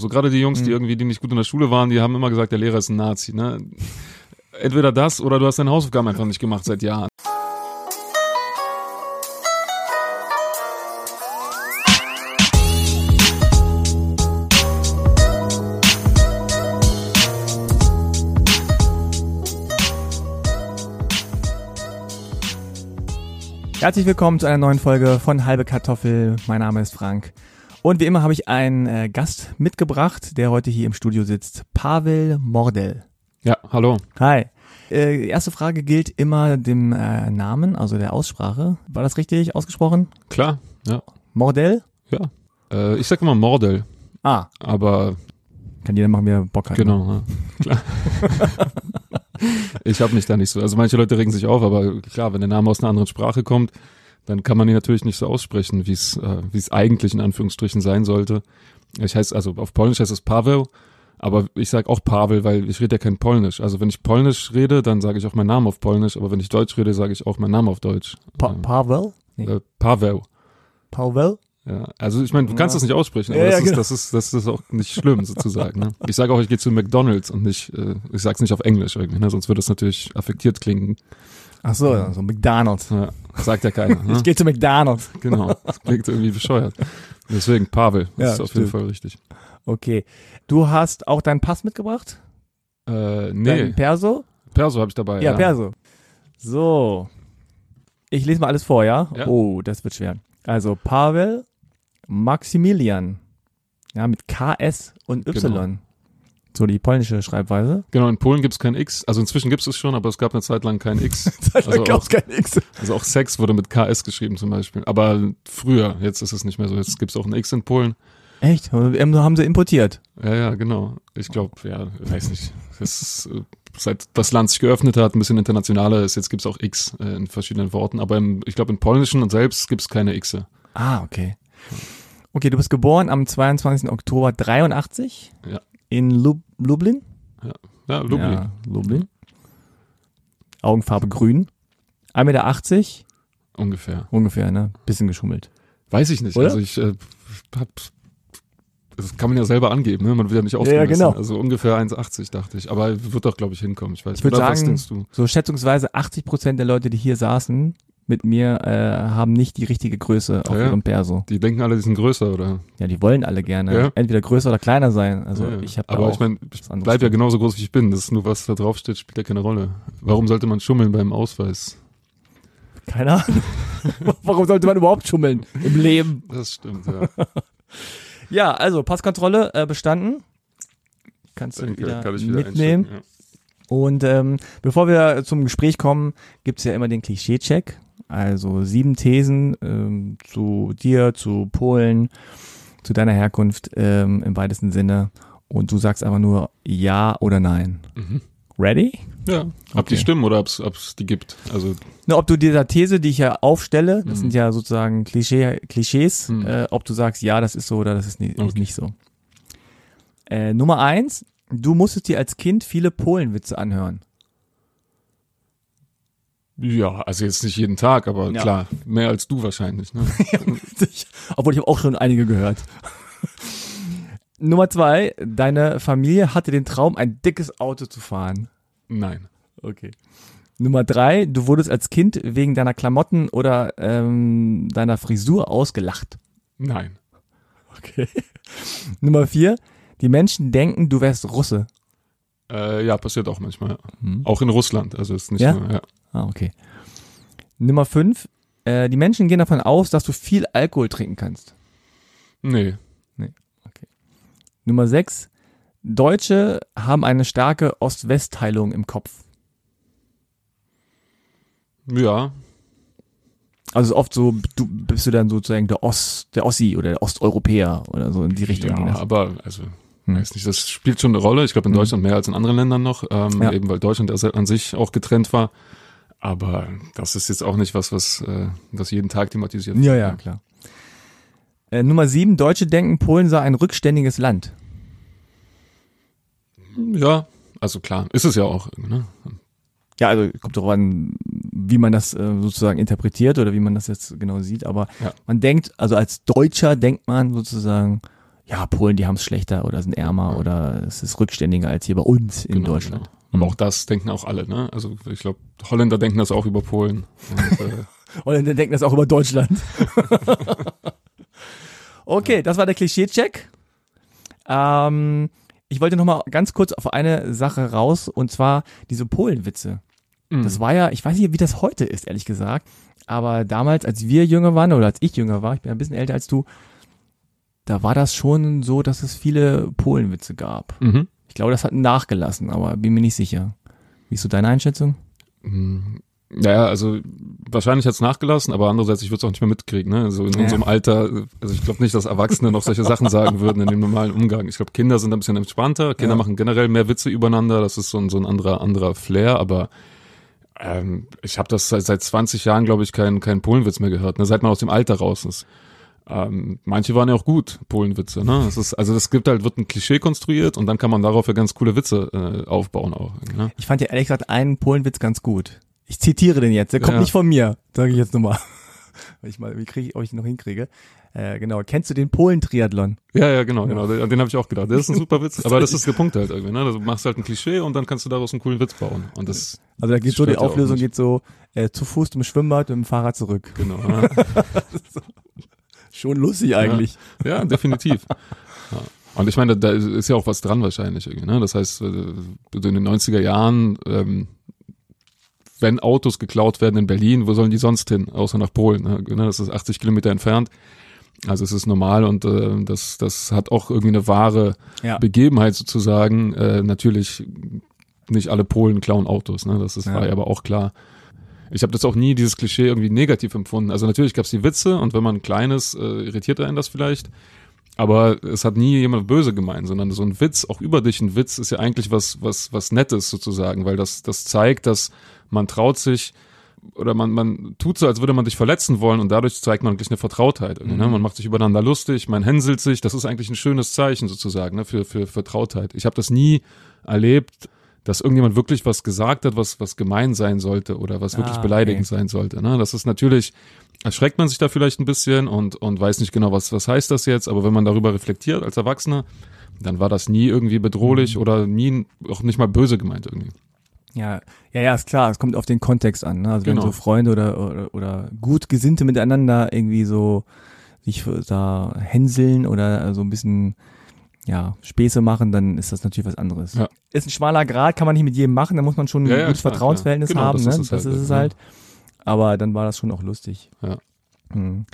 So gerade die Jungs, die Mhm. irgendwie, die nicht gut in der Schule waren, die haben immer gesagt, der Lehrer ist ein Nazi. Ne? Entweder das oder du hast deine Hausaufgaben einfach nicht gemacht seit Jahren. Herzlich willkommen zu einer neuen Folge von Halbe Kartoffel. Mein Name ist Frank. Und wie immer habe ich einen äh, Gast mitgebracht, der heute hier im Studio sitzt. Pavel Mordel. Ja, hallo. Hi. Äh, erste Frage gilt immer dem äh, Namen, also der Aussprache. War das richtig ausgesprochen? Klar, ja, Mordel? ja. Äh, ich sag immer Mordel, Ah, aber kann jeder machen, wie er Bock hat. ne? genau, ja, klar. ich habe mich da nicht so. Also manche Leute regen sich auf, aber klar, wenn der Name aus einer anderen Sprache kommt, dann kann man ihn natürlich nicht so aussprechen, wie es äh, wie es eigentlich in Anführungsstrichen sein sollte. Ich heiße also auf Polnisch heißt es Paweł, aber ich sage auch Pavel, weil ich rede ja kein Polnisch. Also wenn ich Polnisch rede, dann sage ich auch meinen Namen auf Polnisch, aber wenn ich Deutsch rede, sage ich auch meinen Namen auf Deutsch. Pa Ähm, Pavel? Nee. äh, Paweł. Pavel? Ja, also ich meine, du kannst Ja. das nicht aussprechen, aber Ja, das, ja, ist, genau. das, ist, das ist auch nicht schlimm sozusagen. Ne? Ich sage auch, ich gehe zu McDonalds und nicht, äh, ich sag's nicht auf Englisch irgendwie, ne? sonst würde das natürlich affektiert klingen. Ach so, so McDonald's. Ja, sagt ja keiner. Ne? Ich gehe zu McDonald's. Genau, das klingt irgendwie bescheuert. Deswegen Pavel, das Ja, ist auf stimmt. jeden Fall richtig. Okay. Du hast auch deinen Pass mitgebracht? Äh, nee, Dein Perso? Perso habe ich dabei. Ja, Perso. So. Ich lese mal alles vor, ja? Ja. Oh, das wird schwer. Also Pavel Maximilian. Ja, mit KS und Y. Genau. So die polnische Schreibweise. Genau, in Polen gibt's kein X. Also inzwischen gibt's es schon, aber es gab eine Zeit lang kein X. Also auch, kein X. also auch Sex wurde mit KS geschrieben zum Beispiel. Aber früher, jetzt ist es nicht mehr so. Jetzt gibt's auch ein X in Polen. Echt? Haben sie importiert? Ja, ja, genau. Ich glaube, ja, weiß nicht. Das äh, seit das Land sich geöffnet hat, ein bisschen internationaler ist, jetzt gibt's auch X äh, in verschiedenen Worten. Aber im, ich glaube, im Polnischen und selbst gibt's keine Xe. Ah, okay. Okay, du bist geboren am 22. Oktober 83 Ja. In Lub Lublin. Ja, Lublin. Ja, Lublin. Augenfarbe grün. 1,80 Meter Ungefähr. ungefähr, ne? Bisschen geschummelt. Weiß ich nicht. Oder? Also ich äh, hab, das kann man ja selber angeben, ne? Man will ja nicht ja, ausgemessen. genau. Also ungefähr 1,80 dachte ich. Aber wird doch, glaube ich, hinkommen. Ich weiß Ich würd Oder was sagen- denkst du? So schätzungsweise 80 Prozent der Leute, die hier saßen mit mir, äh, haben nicht die richtige Größe auf Ja, ihrem Perso. Die denken alle, die sind größer, oder? Ja, die wollen alle gerne Ja. entweder größer oder kleiner sein. Also Ja, ich habe Aber ich meine, ich bleib ja genauso groß, wie ich bin. Das ist nur, was da drauf steht, spielt ja keine Rolle. Warum sollte man schummeln beim Ausweis? keine Ahnung. Warum sollte man überhaupt schummeln im Leben? Das stimmt, ja. Ja, also Passkontrolle äh, bestanden. Kannst du Dann wieder, kann wieder mitnehmen. Und ähm, bevor wir zum Gespräch kommen, gibt's ja immer den Klischee-Check. Also sieben Thesen ähm, zu dir, zu Polen, zu deiner Herkunft ähm, im weitesten Sinne. Und du sagst einfach nur ja oder nein. Mhm. Ready? Ja, ob Okay. die stimmen oder ob es die gibt. Also, Na, ob du dieser These, die ich ja aufstelle, das Mhm. sind ja sozusagen Klischee, Klischees, Mhm. äh, ob du sagst, ja, das ist so oder das ist nicht, ist Okay. nicht so. Äh, Nummer eins, du musstest dir als Kind viele Polenwitze anhören. Ja, also jetzt nicht jeden Tag, aber Ja. klar, mehr als du wahrscheinlich. Ne? Obwohl ich habe auch schon einige gehört. Nummer zwei, deine Familie hatte den Traum, ein dickes Auto zu fahren. Nein. Okay. Nummer drei, du wurdest als Kind wegen deiner Klamotten oder ähm, deiner Frisur ausgelacht. Nein. Okay. Nummer vier, die Menschen denken, du wärst Russe. Äh, ja, passiert auch manchmal. Ja. Hm. Auch in Russland. Also ist nicht Ja? nur, ja. Ah, okay. Nummer fünf, äh, die Menschen gehen davon aus, dass du viel Alkohol trinken kannst. Nee. Nummer sechs, Deutsche haben eine starke Ost-West-Teilung im Kopf. Ja. Also oft so, du bist du dann sozusagen der Ost, der Ossi oder der Osteuropäer oder so in die Richtung. Ja, aber also Hm. weiß nicht, das spielt schon eine Rolle. Ich glaube in Hm. Deutschland mehr als in anderen Ländern noch, ähm, Ja. eben weil Deutschland an sich auch getrennt war. Aber das ist jetzt auch nicht was, was, äh, was jeden Tag thematisiert Ja, wird. ja, klar. Äh, Nummer sieben, Deutsche denken, Polen sei ein rückständiges Land. Ja, also klar, ist es ja auch. Ne? Ja, also kommt darauf an, wie man das äh, sozusagen interpretiert oder wie man das jetzt genau sieht. Aber Ja. man denkt, also als Deutscher denkt man sozusagen, ja, Polen, die haben es schlechter oder sind ärmer oder es ist rückständiger als hier bei uns in Genau, Deutschland. Genau. Aber auch das denken auch alle, ne? Also ich glaube, Holländer denken das auch über Polen. Und, äh, dann denken das auch über Deutschland. okay, das war der Klischee-Check. Ähm, ich wollte noch mal ganz kurz auf eine Sache raus und zwar diese Polenwitze. Das war ja, ich weiß nicht, wie das heute ist, ehrlich gesagt. Aber damals, als wir jünger waren oder als ich jünger war, ich bin ein bisschen älter als du, da war das schon so, dass es viele Polenwitze gab. mhm. Ich glaube, das hat nachgelassen, aber bin mir nicht sicher. Wie ist so deine Einschätzung? Naja, also wahrscheinlich hat's nachgelassen, aber andererseits, ich würde es auch nicht mehr mitkriegen. Ne? Also in Ja. unserem Alter, also ich glaube nicht, dass Erwachsene noch solche Sachen sagen würden in dem normalen Umgang. Ich glaube, Kinder sind ein bisschen entspannter. Kinder Ja. machen generell mehr Witze übereinander. Das ist so ein, so ein anderer, anderer Flair, aber ähm, ich habe das seit, seit 20 Jahren, glaube ich, keinen keinen Polenwitz mehr gehört, ne? seit man aus dem Alter raus ist. Ähm, manche waren ja auch gut, Polenwitze. Ne? Es ist, also das gibt halt, wird ein Klischee konstruiert und dann kann man darauf ja ganz coole Witze äh, aufbauen auch. Ne? Ich fand ja ehrlich gesagt einen Polenwitz ganz gut. Ich zitiere den jetzt. Der kommt Ja. nicht von mir, sage ich jetzt nochmal. ich mal, wie kriege ich, ihn noch hinkriege. Äh, genau. Kennst du den Polen-Triathlon? Ja, ja, genau, genau. Den, den habe ich auch gedacht. Das ist ein super Witz. Aber das ist der Punkt halt irgendwie. Ne? Du machst halt ein Klischee und dann kannst du daraus einen coolen Witz bauen. Und das, Also da geht so, die Auflösung geht so, äh, zu Fuß zum Schwimmbad, mit dem Fahrrad zurück. genau. Ja, Schon lustig eigentlich. ja definitiv. Ja. Und ich meine, da ist ja auch was dran wahrscheinlich irgendwie. Ne? Das heißt, äh, in den 90er Jahren, ähm, wenn Autos geklaut werden in Berlin, wo sollen die sonst hin? Außer nach Polen. Ne? Das ist 80 Kilometer entfernt. Also es ist normal und äh, das, das hat auch irgendwie eine wahre Ja. Begebenheit sozusagen. Äh, natürlich nicht alle Polen klauen Autos, ne? Das ist, Ja. war ja aber auch klar. Ich habe das auch nie, dieses Klischee irgendwie negativ empfunden. Also natürlich gab es die Witze und wenn man klein ist, äh, irritiert einen das vielleicht. Aber es hat nie jemand böse gemeint, sondern so ein Witz, auch über dich ein Witz, ist ja eigentlich was, was, was Nettes sozusagen, weil das, das zeigt, dass man traut sich oder man, man tut so, als würde man dich verletzen wollen und dadurch zeigt man eigentlich eine Vertrautheit. Ne? Man macht sich übereinander lustig, man hänselt sich, das ist eigentlich ein schönes Zeichen sozusagen ne? für, für Vertrautheit. Ich habe das nie erlebt, dass irgendjemand wirklich was gesagt hat, was, was gemein sein sollte oder was wirklich Ah, beleidigend okay. sein sollte. Ne? Das ist natürlich, erschreckt man sich da vielleicht ein bisschen und, und weiß nicht genau, was, was heißt das jetzt, aber wenn man darüber reflektiert als Erwachsener, dann war das nie irgendwie bedrohlich Mhm. oder nie, auch nicht mal böse gemeint irgendwie. Ja, ja, ja, ist klar. Es kommt auf den Kontext an. Ne? Also wenn Genau. so Freunde oder, oder, oder gut Gesinnte miteinander irgendwie so sich da hänseln oder so ein bisschen ja, Späße machen, dann ist das natürlich was anderes. Ja. Ist ein schmaler Grad, kann man nicht mit jedem machen, da muss man schon ein Ja, gutes klar, Vertrauensverhältnis. Genau, haben, das ne? ist es das halt, ist es ja. halt. Aber dann war das schon auch lustig. Ja. Hm.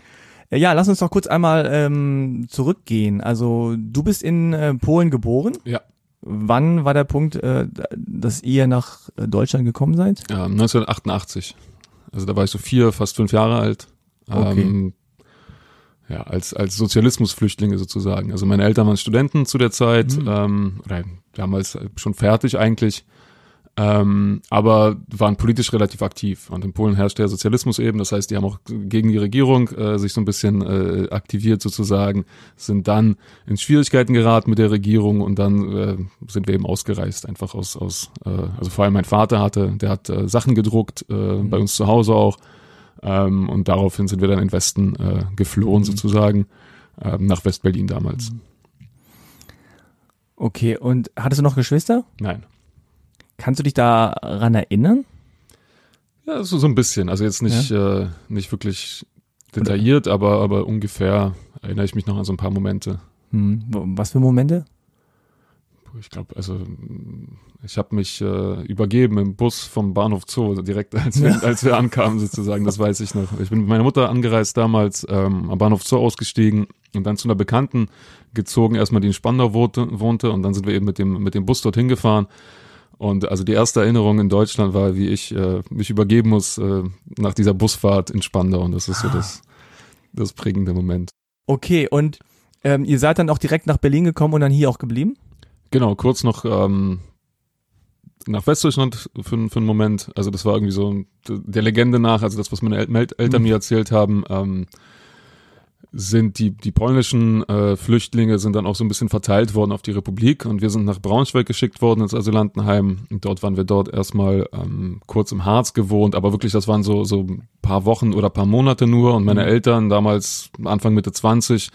Äh, Ja, lass uns doch kurz einmal ähm, zurückgehen. Also du bist in äh, Polen geboren. Ja. Wann war der Punkt, äh, dass ihr nach äh, Deutschland gekommen seid? Ja, 1988. Also da war ich so vier, fast fünf Jahre alt. Okay. Ja, als, als Sozialismusflüchtlinge sozusagen. Also meine Eltern waren Studenten zu der Zeit, Mhm. ähm, oder damals schon fertig eigentlich, ähm, aber waren politisch relativ aktiv. Und in Polen herrscht der Sozialismus eben, das heißt, die haben auch gegen die Regierung äh, sich so ein bisschen äh, aktiviert sozusagen, sind dann in Schwierigkeiten geraten mit der Regierung und dann äh, sind wir eben ausgereist, einfach aus, aus äh, also vor allem mein Vater hatte, der hat äh, Sachen gedruckt, äh, bei uns zu Hause auch. Ähm, und daraufhin sind wir dann in den Westen äh, geflohen sozusagen, ähm, nach West-Berlin damals. Okay, und hattest du noch Geschwister? Nein. Kannst du dich daran erinnern? Ja, so, so ein bisschen. Also jetzt nicht, äh, nicht wirklich detailliert, aber, aber ungefähr erinnere ich mich noch an so ein paar Momente. Hm, was für Momente? Ich glaube, also ich habe mich äh, übergeben im Bus vom Bahnhof Zoo, also direkt als wir, als wir ankamen sozusagen, das weiß ich noch. Ich bin mit meiner Mutter angereist damals, ähm, am Bahnhof Zoo ausgestiegen und dann zu einer Bekannten gezogen, erstmal die in Spandau wohnte, wohnte und dann sind wir eben mit dem, mit dem Bus dorthin gefahren. Und also die erste Erinnerung in Deutschland war, wie ich äh, mich übergeben muss äh, nach dieser Busfahrt in Spandau und das ist so das, das prägende Moment. Okay, und ähm, ihr seid dann auch direkt nach Berlin gekommen und dann hier auch geblieben? Genau, kurz noch ähm, nach Westdeutschland für, für einen Moment. Also das war irgendwie so der Legende nach, also das, was meine El Eltern mir erzählt haben, ähm, sind die, die polnischen äh, Flüchtlinge sind dann auch so ein bisschen verteilt worden auf die Republik und wir sind nach Braunschweig geschickt worden ins Asylantenheim. Und dort waren wir dort erstmal ähm, kurz im Harz gewohnt, aber wirklich das waren so so ein paar Wochen oder paar Monate nur. Und meine Eltern damals Anfang Mitte 20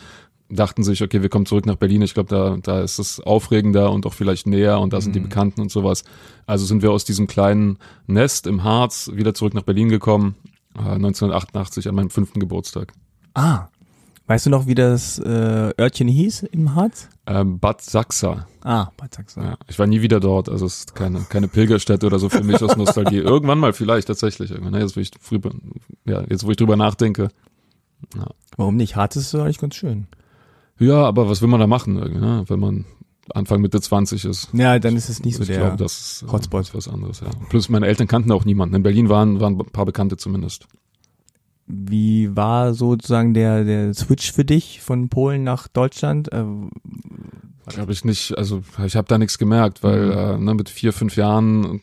dachten sich, okay, wir kommen zurück nach Berlin. Ich glaube, da, da ist es aufregender und auch vielleicht näher und da sind die Mhm. Bekannten und sowas. Also sind wir aus diesem kleinen Nest im Harz wieder zurück nach Berlin gekommen, äh, 1988 an meinem fünften Geburtstag. Ah. Weißt du noch, wie das äh, Örtchen hieß im Harz? Ähm, Bad Sachsa. Ah, Bad Sachsen. Ja, ich war nie wieder dort, also es ist keine, keine Pilgerstätte oder so für mich aus Nostalgie. Irgendwann mal vielleicht tatsächlich. Irgendwann, ne, jetzt, wo ich drüber, ja, jetzt, wo ich drüber nachdenke. Warum nicht? Harz ist eigentlich ganz schön. Ja, aber was will man da machen, ne? wenn man Anfang Mitte 20 ist? Ja, dann ist es nicht so ich der. glaube, das ist, äh, Hotspot. ist was anderes. Ja. Plus meine Eltern kannten auch niemanden. In Berlin waren, waren ein paar Bekannte zumindest. Wie war sozusagen der, der Switch für dich von Polen nach Deutschland? Äh, Glaube ich nicht. Also ich habe da nichts gemerkt, weil Mhm. äh, ne, mit vier, fünf Jahren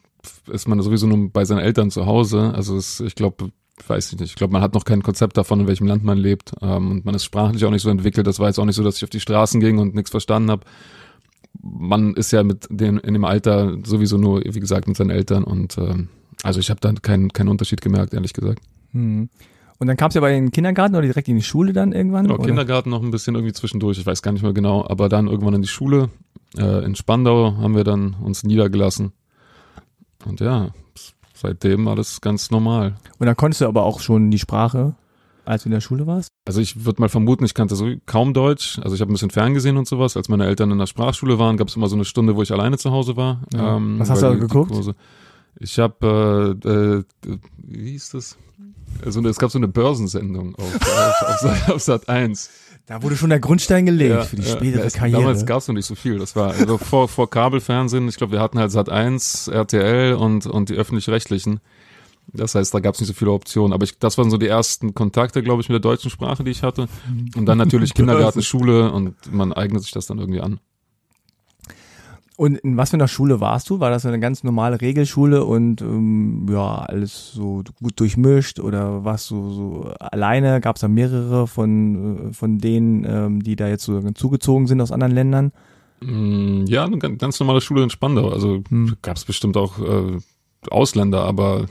ist man sowieso nur bei seinen Eltern zu Hause. Also es, ich glaube, weiß ich nicht. Ich glaube, man hat noch kein Konzept davon, in welchem Land man lebt. Ähm, und man ist sprachlich auch nicht so entwickelt. Das war jetzt auch nicht so, dass ich auf die Straßen ging und nichts verstanden habe. Man ist ja mit den in dem Alter sowieso nur, wie gesagt, mit seinen Eltern und ähm, also ich habe da keinen keinen Unterschied gemerkt, ehrlich gesagt. hm. Und dann kamst du aber in den Kindergarten oder direkt in die Schule dann irgendwann? Genau, oder? Kindergarten noch ein bisschen irgendwie zwischendurch, ich weiß gar nicht mehr genau, aber dann irgendwann in die Schule. Äh, in Spandau haben wir dann uns niedergelassen. Und ja, seitdem alles ganz normal. Und dann konntest du aber auch schon die Sprache, als du in der Schule warst? Also ich würde mal vermuten, ich kannte so kaum Deutsch. Also ich habe ein bisschen ferngesehen und sowas. Als meine Eltern in der Sprachschule waren, gab es immer so eine Stunde, wo ich alleine zu Hause war. Ja. Ähm, Was hast du da geguckt? Kurse- Ich habe, äh, äh, wie hieß das? Also es gab so eine Börsensendung auf, auf, auf, auf Sat 1. Da wurde schon der Grundstein gelegt für die ja. spätere Ja, es- Karriere. Damals gab es noch nicht so viel. Das war also vor, vor Kabelfernsehen. Ich glaube, wir hatten halt Sat 1, RTL und, und die öffentlich-rechtlichen. Das heißt, da gab es nicht so viele Optionen. Aber ich, das waren so die ersten Kontakte, glaube ich, mit der deutschen Sprache, die ich hatte. Und dann natürlich Kindergarten, Schule und man eignet sich das dann irgendwie an. Und in was für einer Schule warst du? War das eine ganz normale Regelschule und ähm, ja, alles so gut durchmischt oder warst du so alleine? Gab es da mehrere von, äh, von denen, ähm, die da jetzt so zugezogen sind aus anderen Ländern? Mm, Ja, eine ganz, ganz normale Schule in Spandau. Also Hm. gab es bestimmt auch äh, Ausländer, aber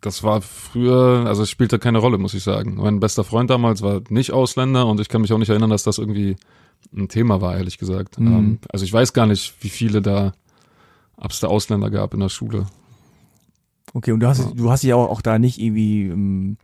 das war früher, also es spielte keine Rolle, muss ich sagen. Mein bester Freund damals war nicht Ausländer und ich kann mich auch nicht erinnern, dass das irgendwie ein Thema war, ehrlich gesagt. Mhm. Ähm, also ich weiß gar nicht, wie viele da, ob es da Ausländer gab in der Schule. Okay, und du hast, Ja. du hast dich auch, auch da nicht irgendwie ähm,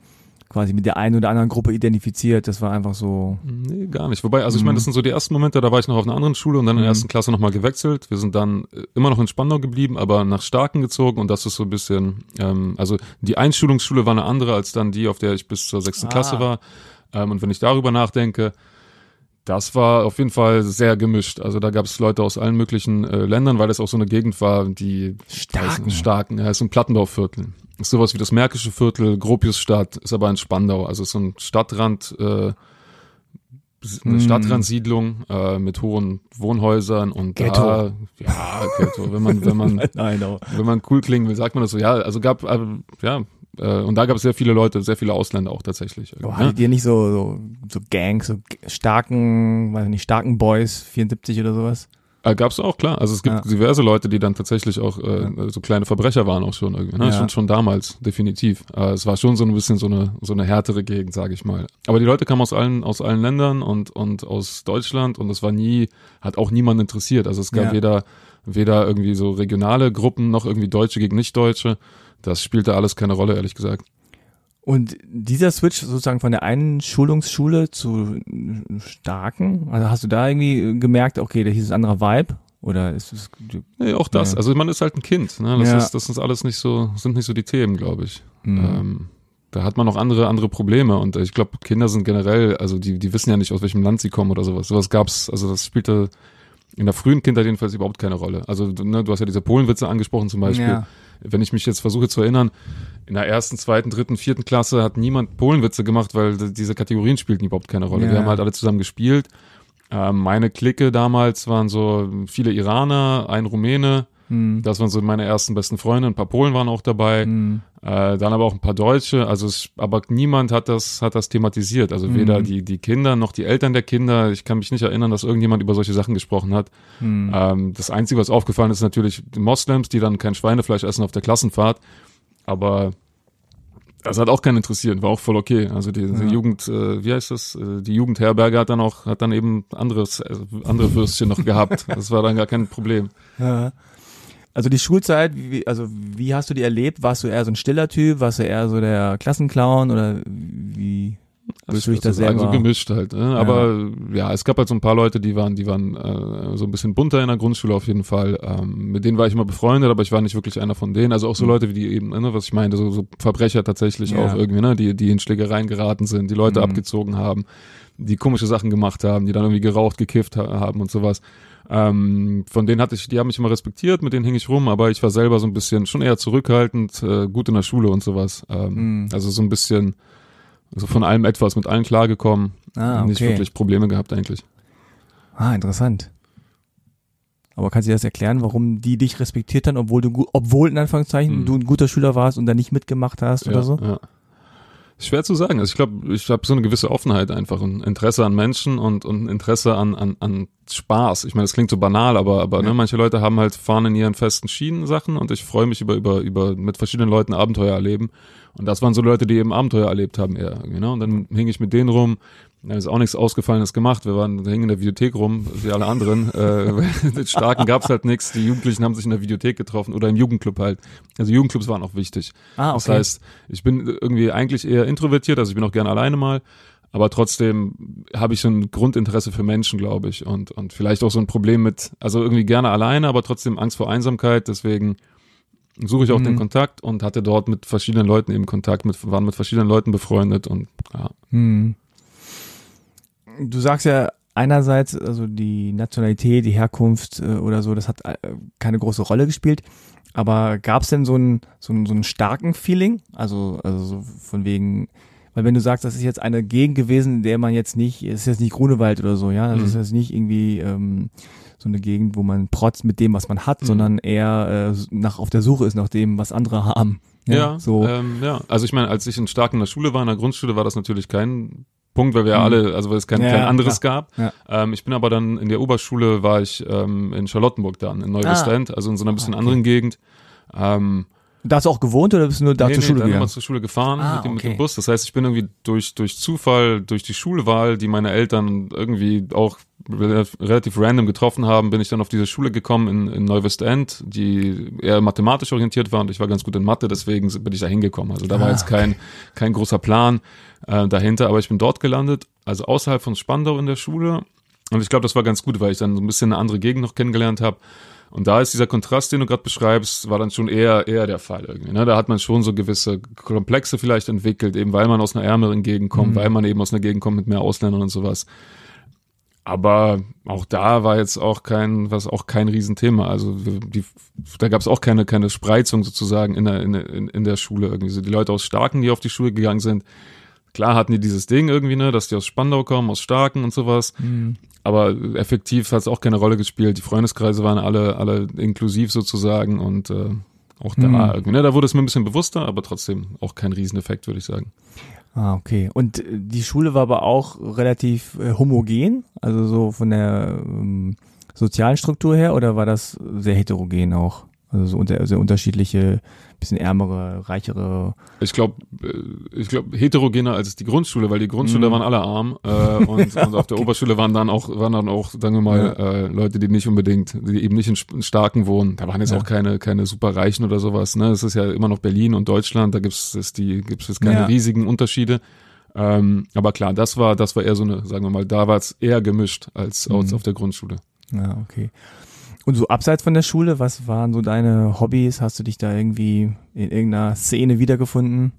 quasi mit der einen oder anderen Gruppe identifiziert. Das war einfach so. Nee, gar nicht. Wobei, also ich Mhm. meine, das sind so die ersten Momente, da war ich noch auf einer anderen Schule und dann in der Mhm. ersten Klasse nochmal gewechselt. Wir sind dann äh, immer noch in Spandau geblieben, aber nach Starken gezogen und das ist so ein bisschen, ähm, also die Einschulungsschule war eine andere als dann die, auf der ich bis zur sechsten Ah. Klasse war. Ähm, und wenn ich darüber nachdenke, das war auf jeden Fall sehr gemischt. Also da gab es Leute aus allen möglichen äh, Ländern, weil es auch so eine Gegend war, die Starken. weiß, starken, ja, ist so ein Plattenbauviertel. Ist sowas wie das Märkische Viertel, Gropiusstadt, ist aber in Spandau. Also so ein Stadtrand, äh, eine Mm. Stadtrandsiedlung äh, mit hohen Wohnhäusern und Ghetto. da, ja, Ghetto, wenn man, wenn man, Nein, wenn man cool klingen will, sagt man das so, ja, also gab, äh, ja, äh, und da gab es sehr viele Leute, sehr viele Ausländer auch tatsächlich. Ja. hattet ihr nicht so, so, so Gangs, so starken, weiß nicht, starken Boys, 74 oder sowas? Äh, gab's auch, klar. Also es gibt Ja. diverse Leute, die dann tatsächlich auch äh, so kleine Verbrecher waren auch schon irgendwie. Ne? Ja. Schon, schon damals, definitiv. Äh, es war schon so ein bisschen so eine, so eine härtere Gegend, sage ich mal. Aber die Leute kamen aus allen, aus allen Ländern und, und aus Deutschland und es war nie, hat auch niemand interessiert. Also es gab Ja. weder, weder irgendwie so regionale Gruppen noch irgendwie Deutsche gegen Nicht-Deutsche. Das spielte alles keine Rolle, ehrlich gesagt. Und dieser Switch sozusagen von der einen Schulungsschule zu starken, also hast du da irgendwie äh, gemerkt, okay, da hieß es anderer Vibe? Oder ist es, Nee, auch das. Ja. Also man ist halt ein Kind. Ne? Das, Ja. ist, das ist alles nicht so, sind nicht so die Themen, glaube ich. Mhm. Ähm, da hat man noch andere, andere Probleme und ich glaube, Kinder sind generell, also die, die wissen ja nicht, aus welchem Land sie kommen oder sowas. Sowas gab's, also das spielte in der frühen Kindheit jedenfalls überhaupt keine Rolle. Also du- ne, du hast ja diese Polenwitze angesprochen zum Beispiel. Ja. Wenn ich mich jetzt versuche zu erinnern, in der ersten, zweiten, dritten, vierten Klasse hat niemand Polenwitze gemacht, weil diese Kategorien spielten überhaupt keine Rolle. Ja. Wir haben halt alle zusammen gespielt. Ähm, meine Clique damals waren so viele Iraner, ein Rumäne, Hm. das waren so meine ersten besten Freunde, ein paar Polen waren auch dabei. Hm. Äh, dann aber auch ein paar Deutsche, also es, aber niemand hat das, hat das thematisiert. Also Mhm. weder die, die Kinder noch die Eltern der Kinder. Ich kann mich nicht erinnern, dass irgendjemand über solche Sachen gesprochen hat. Hm. Ähm, das Einzige, was aufgefallen ist, natürlich die Moslems, die dann kein Schweinefleisch essen auf der Klassenfahrt. Aber Das hat auch keinen interessiert, war auch voll okay. Also die, die Ja. Jugend, äh, wie heißt das? Äh, Die Jugendherberge hat dann auch, hat dann eben anderes, äh, andere Würstchen noch gehabt. Das war dann gar kein Problem. Ja. Also die Schulzeit, wie, also wie hast du die erlebt? Warst du eher so ein stiller Typ? Warst du eher so der Klassenclown oder wie würdest du dich Ich da selber? so gemischt halt. Ne? Aber ja, es gab halt so ein paar Leute, die waren, die waren äh, so ein bisschen bunter in der Grundschule auf jeden Fall. Ähm, mit denen war ich immer befreundet, aber ich war nicht wirklich einer von denen. Also auch so Mhm. Leute wie die eben, ne, was ich meine, so, so Verbrecher tatsächlich Ja. auch irgendwie, ne, die, die in Schlägereien geraten sind, die Leute Mhm. abgezogen haben, die komische Sachen gemacht haben, die dann irgendwie geraucht, gekifft ha haben und sowas. Ähm, von denen hatte ich, die haben mich immer respektiert, mit denen hing ich rum, aber ich war selber so ein bisschen schon eher zurückhaltend, äh, gut in der Schule und sowas. Ähm, Mhm. Also so ein bisschen so von allem etwas, mit allen klargekommen, Ah, nicht okay. wirklich Probleme gehabt eigentlich. Ah, interessant. Aber kannst du dir das erklären, warum die dich respektiert haben, obwohl du, obwohl in Anführungszeichen Mhm. du ein guter Schüler warst und da nicht mitgemacht hast oder ja, so? Ja. Schwer zu sagen. Also ich glaube, ich habe so eine gewisse Offenheit einfach, ein Interesse an Menschen und, und ein Interesse an, an, an Spaß. Ich meine, das klingt so banal, aber, aber Ja. ne, manche Leute haben halt fahren in ihren festen Schienen Sachen und ich freue mich über, über, über mit verschiedenen Leuten Abenteuer erleben. Und das waren so Leute, die eben Abenteuer erlebt haben eher. Genau. Und dann hing ich mit denen rum. Da ist auch nichts Ausgefallenes gemacht. Wir waren, hingen in der Videothek rum, wie alle anderen. äh, mit Starken gab's halt nichts. Die Jugendlichen haben sich in der Videothek getroffen oder im Jugendclub halt. Also Jugendclubs waren auch wichtig. Ah, Das heißt, ich bin irgendwie eigentlich eher introvertiert, also ich bin auch gerne alleine mal, aber trotzdem habe ich so ein Grundinteresse für Menschen, glaube ich, und, und vielleicht auch so ein Problem mit, also irgendwie gerne alleine, aber trotzdem Angst vor Einsamkeit, deswegen suche ich auch Mhm. den Kontakt und hatte dort mit verschiedenen Leuten eben Kontakt, mit, waren mit verschiedenen Leuten befreundet und ja. Hm. Du sagst ja einerseits, also die Nationalität, die Herkunft äh, oder so, das hat äh, keine große Rolle gespielt. Aber gab es denn so einen so einen, so einen starken Feeling? Also, also so von wegen, weil wenn du sagst, das ist jetzt eine Gegend gewesen, in der man jetzt nicht, es ist jetzt nicht Grunewald oder so, ja, das Mhm. ist jetzt nicht irgendwie ähm, so eine Gegend, wo man protzt mit dem, was man hat, Mhm. sondern eher äh, nach auf der Suche ist nach dem, was andere haben. Ja, so. ähm, ja. Also ich meine, als ich in stark in der Schule war, in der Grundschule, war das natürlich kein Punkt, weil wir Mhm. alle, also weil es kein, Ja, kein ja, anderes gab. Ja. Ähm, ich bin aber dann in der Oberschule war ich ähm, in Charlottenburg dann, in Neuwestend, also in so einer bisschen Ah, okay. anderen Gegend. Ähm, Da hast du auch gewohnt oder bist du nur da nee, zur nee, Schule dann gegangen? immer zur Schule gefahren Ah, mit, dem, mit okay. dem Bus. Das heißt, ich bin irgendwie durch, durch Zufall, durch die Schulwahl, die meine Eltern irgendwie auch rel- relativ random getroffen haben, bin ich dann auf diese Schule gekommen in, in Neuwestend, die eher mathematisch orientiert war und ich war ganz gut in Mathe, deswegen bin ich da hingekommen. Also da war Ah, jetzt kein, kein großer Plan äh, dahinter, aber ich bin dort gelandet, also außerhalb von Spandau in der Schule. Und ich glaube, das war ganz gut, weil ich dann so ein bisschen eine andere Gegend noch kennengelernt habe. Und da ist dieser Kontrast, den du gerade beschreibst, war dann schon eher eher der Fall irgendwie. Ne? Da hat man schon so gewisse Komplexe vielleicht entwickelt, eben weil man aus einer ärmeren Gegend kommt, Mhm. weil man eben aus einer Gegend kommt mit mehr Ausländern und sowas. Aber auch da war jetzt auch kein, was auch kein Riesenthema. Also die, da gab es auch keine keine Spreizung sozusagen in der in, der- in, in der Schule irgendwie. So die Leute aus Starken, die auf die Schule gegangen sind, klar hatten die dieses Ding irgendwie, ne, dass die aus Spandau kommen, aus Starken und sowas. Mhm. Aber effektiv hat es auch keine Rolle gespielt. Die Freundeskreise waren alle, alle inklusiv sozusagen und äh, auch da Mhm. irgendwie, ne, da wurde es mir ein bisschen bewusster, aber trotzdem auch kein Rieseneffekt, würde ich sagen. Ah, okay. Und äh, die Schule war aber auch relativ äh, homogen, also so von der ähm, sozialen Struktur her, oder war das sehr heterogen auch? Also so unter, sehr unterschiedliche, bisschen ärmere, reichere. Ich glaube, ich glaube heterogener als die Grundschule, weil die Grundschule Mhm. waren alle arm äh, und, und auf der Oberschule waren dann auch waren dann auch, sagen wir mal, äh, Leute, die nicht unbedingt, die eben nicht in, Starken wohnen. Da waren jetzt Ja. auch keine keine super Reichen oder sowas. Ne, es ist ja immer noch Berlin und Deutschland. Da gibt's es die gibt's jetzt keine Ja. riesigen Unterschiede. Ähm, aber klar, das war das war eher so eine, sagen wir mal, da war es eher gemischt als, als Mhm. auf der Grundschule. Ja, okay. Und so abseits von der Schule, was waren so deine Hobbys? Hast du dich da irgendwie in irgendeiner Szene wiedergefunden?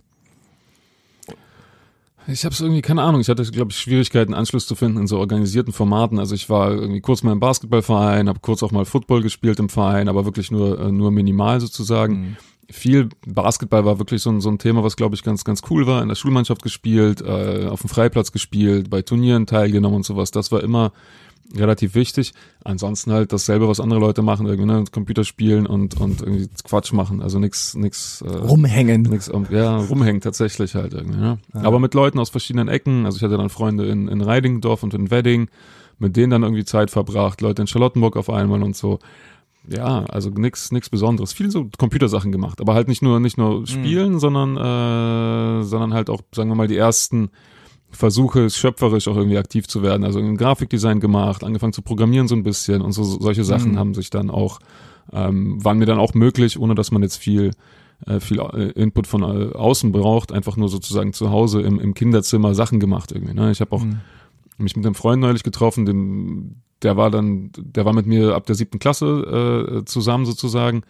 Ich habe es irgendwie, keine Ahnung, ich hatte, glaube ich, Schwierigkeiten, Anschluss zu finden in so organisierten Formaten. Also ich war irgendwie kurz mal im Basketballverein, habe kurz auch mal Football gespielt im Verein, aber wirklich nur, äh, nur minimal sozusagen. Mhm. Viel Basketball war wirklich so ein, so ein Thema, was, glaube ich, ganz, ganz cool war. In der Schulmannschaft gespielt, äh, auf dem Freiplatz gespielt, bei Turnieren teilgenommen und sowas. Das war immer relativ wichtig. Ansonsten halt dasselbe, was andere Leute machen, irgendwie, ne, Computer spielen und, und irgendwie Quatsch machen. Also nix, nix, äh, Rumhängen. Nix, ja, rumhängen tatsächlich halt irgendwie, ja. Ah. Aber mit Leuten aus verschiedenen Ecken. Also ich hatte dann Freunde in, in Reidingdorf und in Wedding, mit denen dann irgendwie Zeit verbracht, Leute in Charlottenburg auf einmal und so. ja, also nix, nix Besonderes. Viel so Computersachen gemacht, aber halt nicht nur, nicht nur spielen, mhm. sondern, äh, sondern halt auch, sagen wir mal, die ersten Versuche, schöpferisch auch irgendwie aktiv zu werden. Also ein Grafikdesign gemacht, angefangen zu programmieren so ein bisschen und so, solche Sachen mhm. haben sich dann auch, ähm, waren mir dann auch möglich, ohne dass man jetzt viel, äh, viel äh, Input von äh, außen braucht, einfach nur sozusagen zu Hause im, im Kinderzimmer Sachen gemacht irgendwie. Ne? Ich habe auch mhm. mich mit einem Freund neulich getroffen, dem, der war dann, der war mit mir ab der siebten Klasse äh, zusammen sozusagen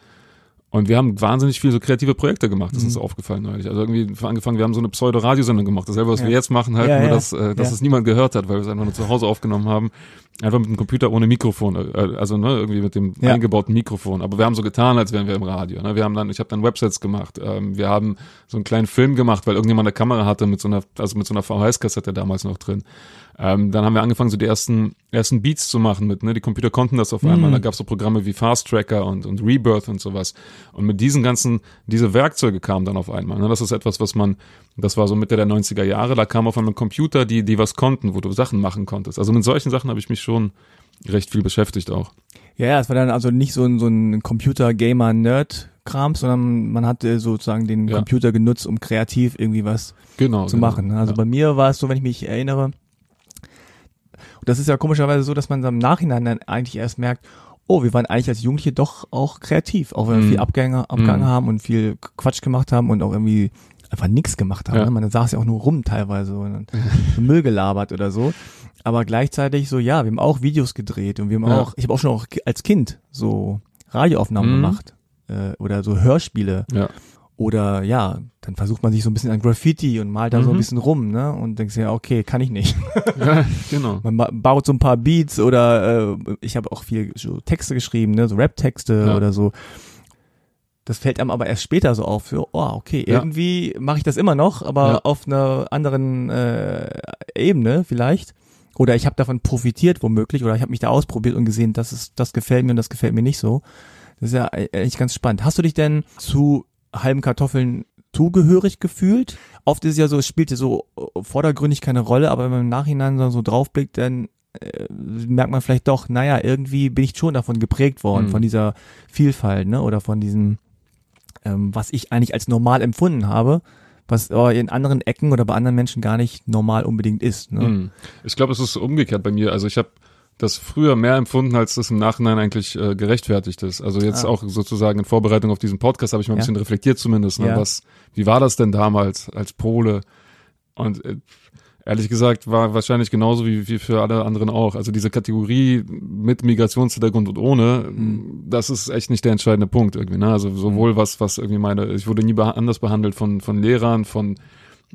und wir haben wahnsinnig viel so kreative Projekte gemacht, das ist uns mhm. aufgefallen neulich. Also irgendwie angefangen, wir haben so eine Pseudo-Radiosendung gemacht. Dasselbe, was ja. wir jetzt machen, halt, ja, nur, ja. dass, äh, dass es niemand gehört hat, weil wir es einfach nur zu Hause aufgenommen haben. Einfach mit dem Computer ohne Mikrofon, äh, also ne, irgendwie mit dem eingebauten Mikrofon. Aber wir haben so getan, als wären wir im Radio. Ne? Wir haben dann, ich habe dann Websites gemacht. Ähm, wir haben so einen kleinen Film gemacht, weil irgendjemand eine Kamera hatte mit so einer, also mit so einer VHS-Kassette damals noch drin. Ähm, dann haben wir angefangen, so die ersten, ersten Beats zu machen mit, ne? Die Computer konnten das auf einmal. Mhm. Da gab es so Programme wie Fast Tracker und, und Rebirth und sowas. Und mit diesen ganzen, diese Werkzeuge kamen dann auf einmal. Ne? Das ist etwas, was man, das war so Mitte der 90er Jahre, da kam auf einmal Computer, die, die was konnten, wo du Sachen machen konntest. Also mit solchen Sachen habe ich mich schon recht viel beschäftigt auch. Ja, ja, es war dann also nicht so ein, so ein Computer-Gamer-Nerd-Kram, sondern man hatte sozusagen den ja. Computer genutzt, um kreativ irgendwie was genau, zu genau. machen. Also ja. bei mir war es so, wenn ich mich erinnere, das ist ja komischerweise so, dass man dann im Nachhinein dann eigentlich erst merkt, oh, wir waren eigentlich als Jugendliche doch auch kreativ, auch wenn wir mm. viel Abgänge, Abgang mm. haben und viel Quatsch gemacht haben und auch irgendwie einfach nichts gemacht haben. Ja. Ne? Man saß ja auch nur rum teilweise und Müll gelabert oder so. Aber gleichzeitig so, ja, wir haben auch Videos gedreht und wir haben ja. auch, ich habe auch schon auch als Kind so Radioaufnahmen mm. gemacht äh, oder so Hörspiele. Ja. Oder ja, dann versucht man sich so ein bisschen an Graffiti und malt da mhm. so ein mhm. bisschen rum, ne? Und denkst ja, okay, kann ich nicht. ja, genau. Man baut so ein paar Beats oder äh, ich habe auch viel so Texte geschrieben, ne? So Rap-Texte ja. oder so. Das fällt einem aber erst später so auf, für, oh, okay, ja. irgendwie mache ich das immer noch, aber ja. auf einer anderen äh, Ebene vielleicht. Oder ich habe davon profitiert womöglich, oder ich habe mich da ausprobiert und gesehen, das ist, das gefällt mir und das gefällt mir nicht so. Das ist ja eigentlich ganz spannend. Hast du dich denn zu halben Kartoffeln zugehörig gefühlt. Oft ist es ja so, es spielt ja so äh, vordergründig keine Rolle, aber wenn man im Nachhinein so, so draufblickt, dann äh, merkt man vielleicht doch, naja, irgendwie bin ich schon davon geprägt worden, mhm. von dieser Vielfalt, ne, oder von diesem, ähm, was ich eigentlich als normal empfunden habe, was aber in anderen Ecken oder bei anderen Menschen gar nicht normal unbedingt ist. Ne? Mhm. Ich glaube, es ist umgekehrt bei mir. Also ich habe das früher mehr empfunden, als das im Nachhinein eigentlich äh, gerechtfertigt ist. Also jetzt ah. auch sozusagen in Vorbereitung auf diesen Podcast habe ich mal ein ja. bisschen reflektiert zumindest. Ne? Ja. Was, wie war das denn damals als Pole? Und äh, ehrlich gesagt war wahrscheinlich genauso wie, wie für alle anderen auch. Also diese Kategorie mit Migrationshintergrund und ohne, mhm. das ist echt nicht der entscheidende Punkt irgendwie. Ne? Also sowohl mhm. was, was irgendwie meine, ich wurde nie beh anders behandelt von, von Lehrern, von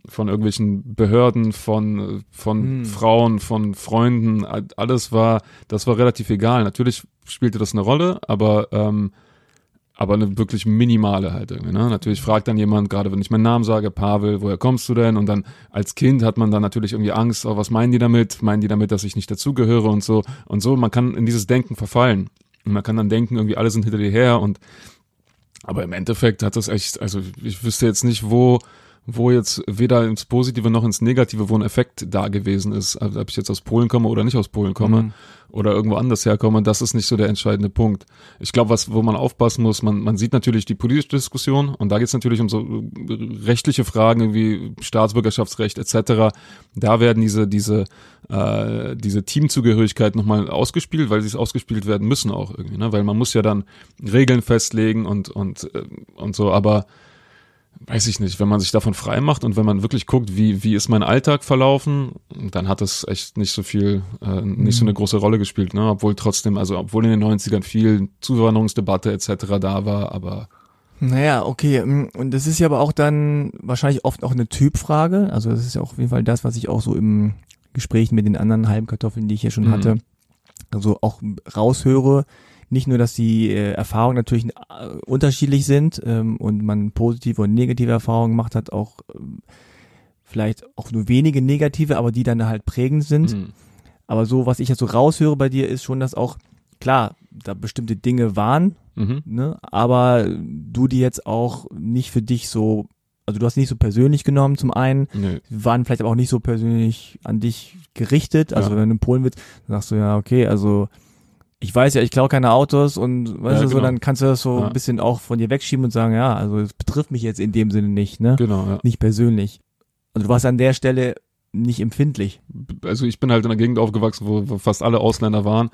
von irgendwelchen Behörden, von, von hm. Frauen, von Freunden, alles war, das war relativ egal. Natürlich spielte das eine Rolle, aber, ähm, aber eine wirklich minimale halt irgendwie. Ne? Natürlich fragt dann jemand, gerade wenn ich meinen Namen sage, Pavel, woher kommst du denn? Und dann als Kind hat man dann natürlich irgendwie Angst, oh, was meinen die damit? Meinen die damit, dass ich nicht dazugehöre und so und so. Man kann in dieses Denken verfallen. Und man kann dann denken, irgendwie alle sind hinter dir her und aber im Endeffekt hat das echt, also ich wüsste jetzt nicht, wo wo jetzt weder ins Positive noch ins Negative, wo ein Effekt da gewesen ist, also ob ich jetzt aus Polen komme oder nicht aus Polen komme mhm. oder irgendwo anders herkomme, das ist nicht so der entscheidende Punkt. Ich glaube, was, wo man aufpassen muss, man, man sieht natürlich die politische Diskussion und da geht es natürlich um so rechtliche Fragen wie Staatsbürgerschaftsrecht etc. Da werden diese, diese, äh, diese Teamzugehörigkeit nochmal ausgespielt, weil sie es ausgespielt werden müssen auch irgendwie, ne? Weil man muss ja dann Regeln festlegen und, und, äh, und so, aber weiß ich nicht, wenn man sich davon frei macht und wenn man wirklich guckt, wie, wie ist mein Alltag verlaufen, dann hat das echt nicht so viel, äh, nicht so eine mhm. große Rolle gespielt, ne? Obwohl trotzdem, also obwohl in den 90ern viel Zuwanderungsdebatte etc. da war, aber naja, okay. Mm, und das ist ja aber auch dann wahrscheinlich oft auch eine Typfrage. Also das ist ja auch auf jeden Fall das, was ich auch so im Gespräch mit den anderen halben Kartoffeln, die ich hier schon mhm. hatte, also auch raushöre nicht nur, dass die äh, Erfahrungen natürlich äh, unterschiedlich sind ähm, und man positive und negative Erfahrungen gemacht hat, auch ähm, vielleicht auch nur wenige negative, aber die dann halt prägend sind. Mhm. Aber so, was ich jetzt so raushöre bei dir, ist schon, dass auch, klar, da bestimmte Dinge waren, mhm. ne, aber du die jetzt auch nicht für dich so, also du hast nicht so persönlich genommen zum einen, nee. waren vielleicht aber auch nicht so persönlich an dich gerichtet. Also ja. wenn du in Polen bist, dann sagst du ja, okay, also ich weiß ja, ich klaue keine Autos und weißt Ja, du so, genau. dann kannst du das so Ja. ein bisschen auch von dir wegschieben und sagen, ja, also es betrifft mich jetzt in dem Sinne nicht, ne? Genau, ja. Nicht persönlich. Und du warst an der Stelle nicht empfindlich. Also ich bin halt in einer Gegend aufgewachsen, wo, wo fast alle Ausländer waren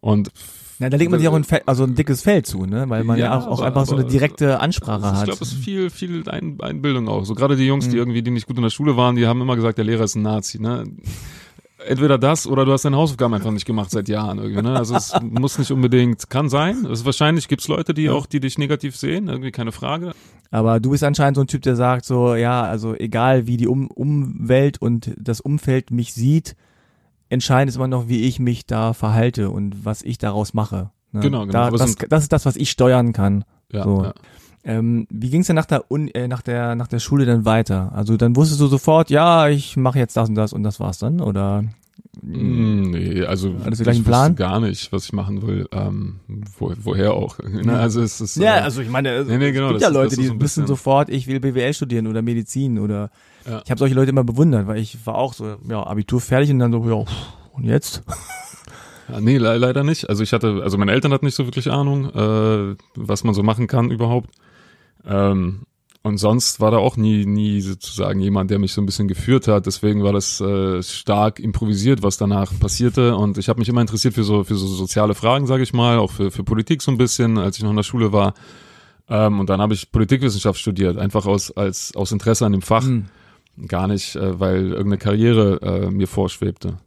und Na, da legt man sich auch ein, Fe also ein dickes Fell zu, ne? Weil man ja, Ja, auch, auch aber- einfach so eine direkte Ansprache ich hat. glaube, es ist viel, viel Ein Einbildung auch. So gerade die Jungs, die Mhm. irgendwie, die nicht gut in der Schule waren, die haben immer gesagt, der Lehrer ist ein Nazi. Ne? Entweder das oder du hast deine Hausaufgaben einfach nicht gemacht seit Jahren irgendwie. Ne? Also es muss nicht unbedingt, kann sein. Es wahrscheinlich gibt's Leute, die auch, die dich negativ sehen, irgendwie keine Frage. Aber du bist anscheinend so ein Typ, der sagt so, ja, also egal wie die um Umwelt und das Umfeld mich sieht, entscheidend ist immer noch, wie ich mich da verhalte und was ich daraus mache. Ne? Genau, genau. Da, das, das ist das, was ich steuern kann. Ja, So. ja. Ähm, wie ging es denn nach der, Un äh, nach, der, nach der Schule dann weiter? Also dann wusstest du sofort, ja, ich mache jetzt das und das und das war's dann? Oder Mm, Nee, also gleich ich Plan? wusste gar nicht, was ich machen will. Ähm, wo, woher auch. Ne? Also es ist Ja, äh, also ich meine, es Nee, nee, genau, gibt das ja Leute, ist die so wissen sofort, ich will BWL studieren oder Medizin oder Ja. ich habe solche Leute immer bewundert, weil ich war auch so, ja, Abitur fertig und dann so, ja, und jetzt? Ja, nee, le leider nicht. Also ich hatte, also meine Eltern hatten nicht so wirklich Ahnung, äh, was man so machen kann überhaupt. Ähm, und sonst war da auch nie, nie sozusagen jemand, der mich so ein bisschen geführt hat. Deswegen war das äh, stark improvisiert, was danach passierte. Und ich habe mich immer interessiert für so für so soziale Fragen, sage ich mal, auch für, für Politik so ein bisschen, als ich noch in der Schule war. Ähm, und dann habe ich Politikwissenschaft studiert, einfach aus als aus Interesse an dem Fach, Hm. gar nicht, äh, weil irgendeine Karriere äh, mir vorschwebte.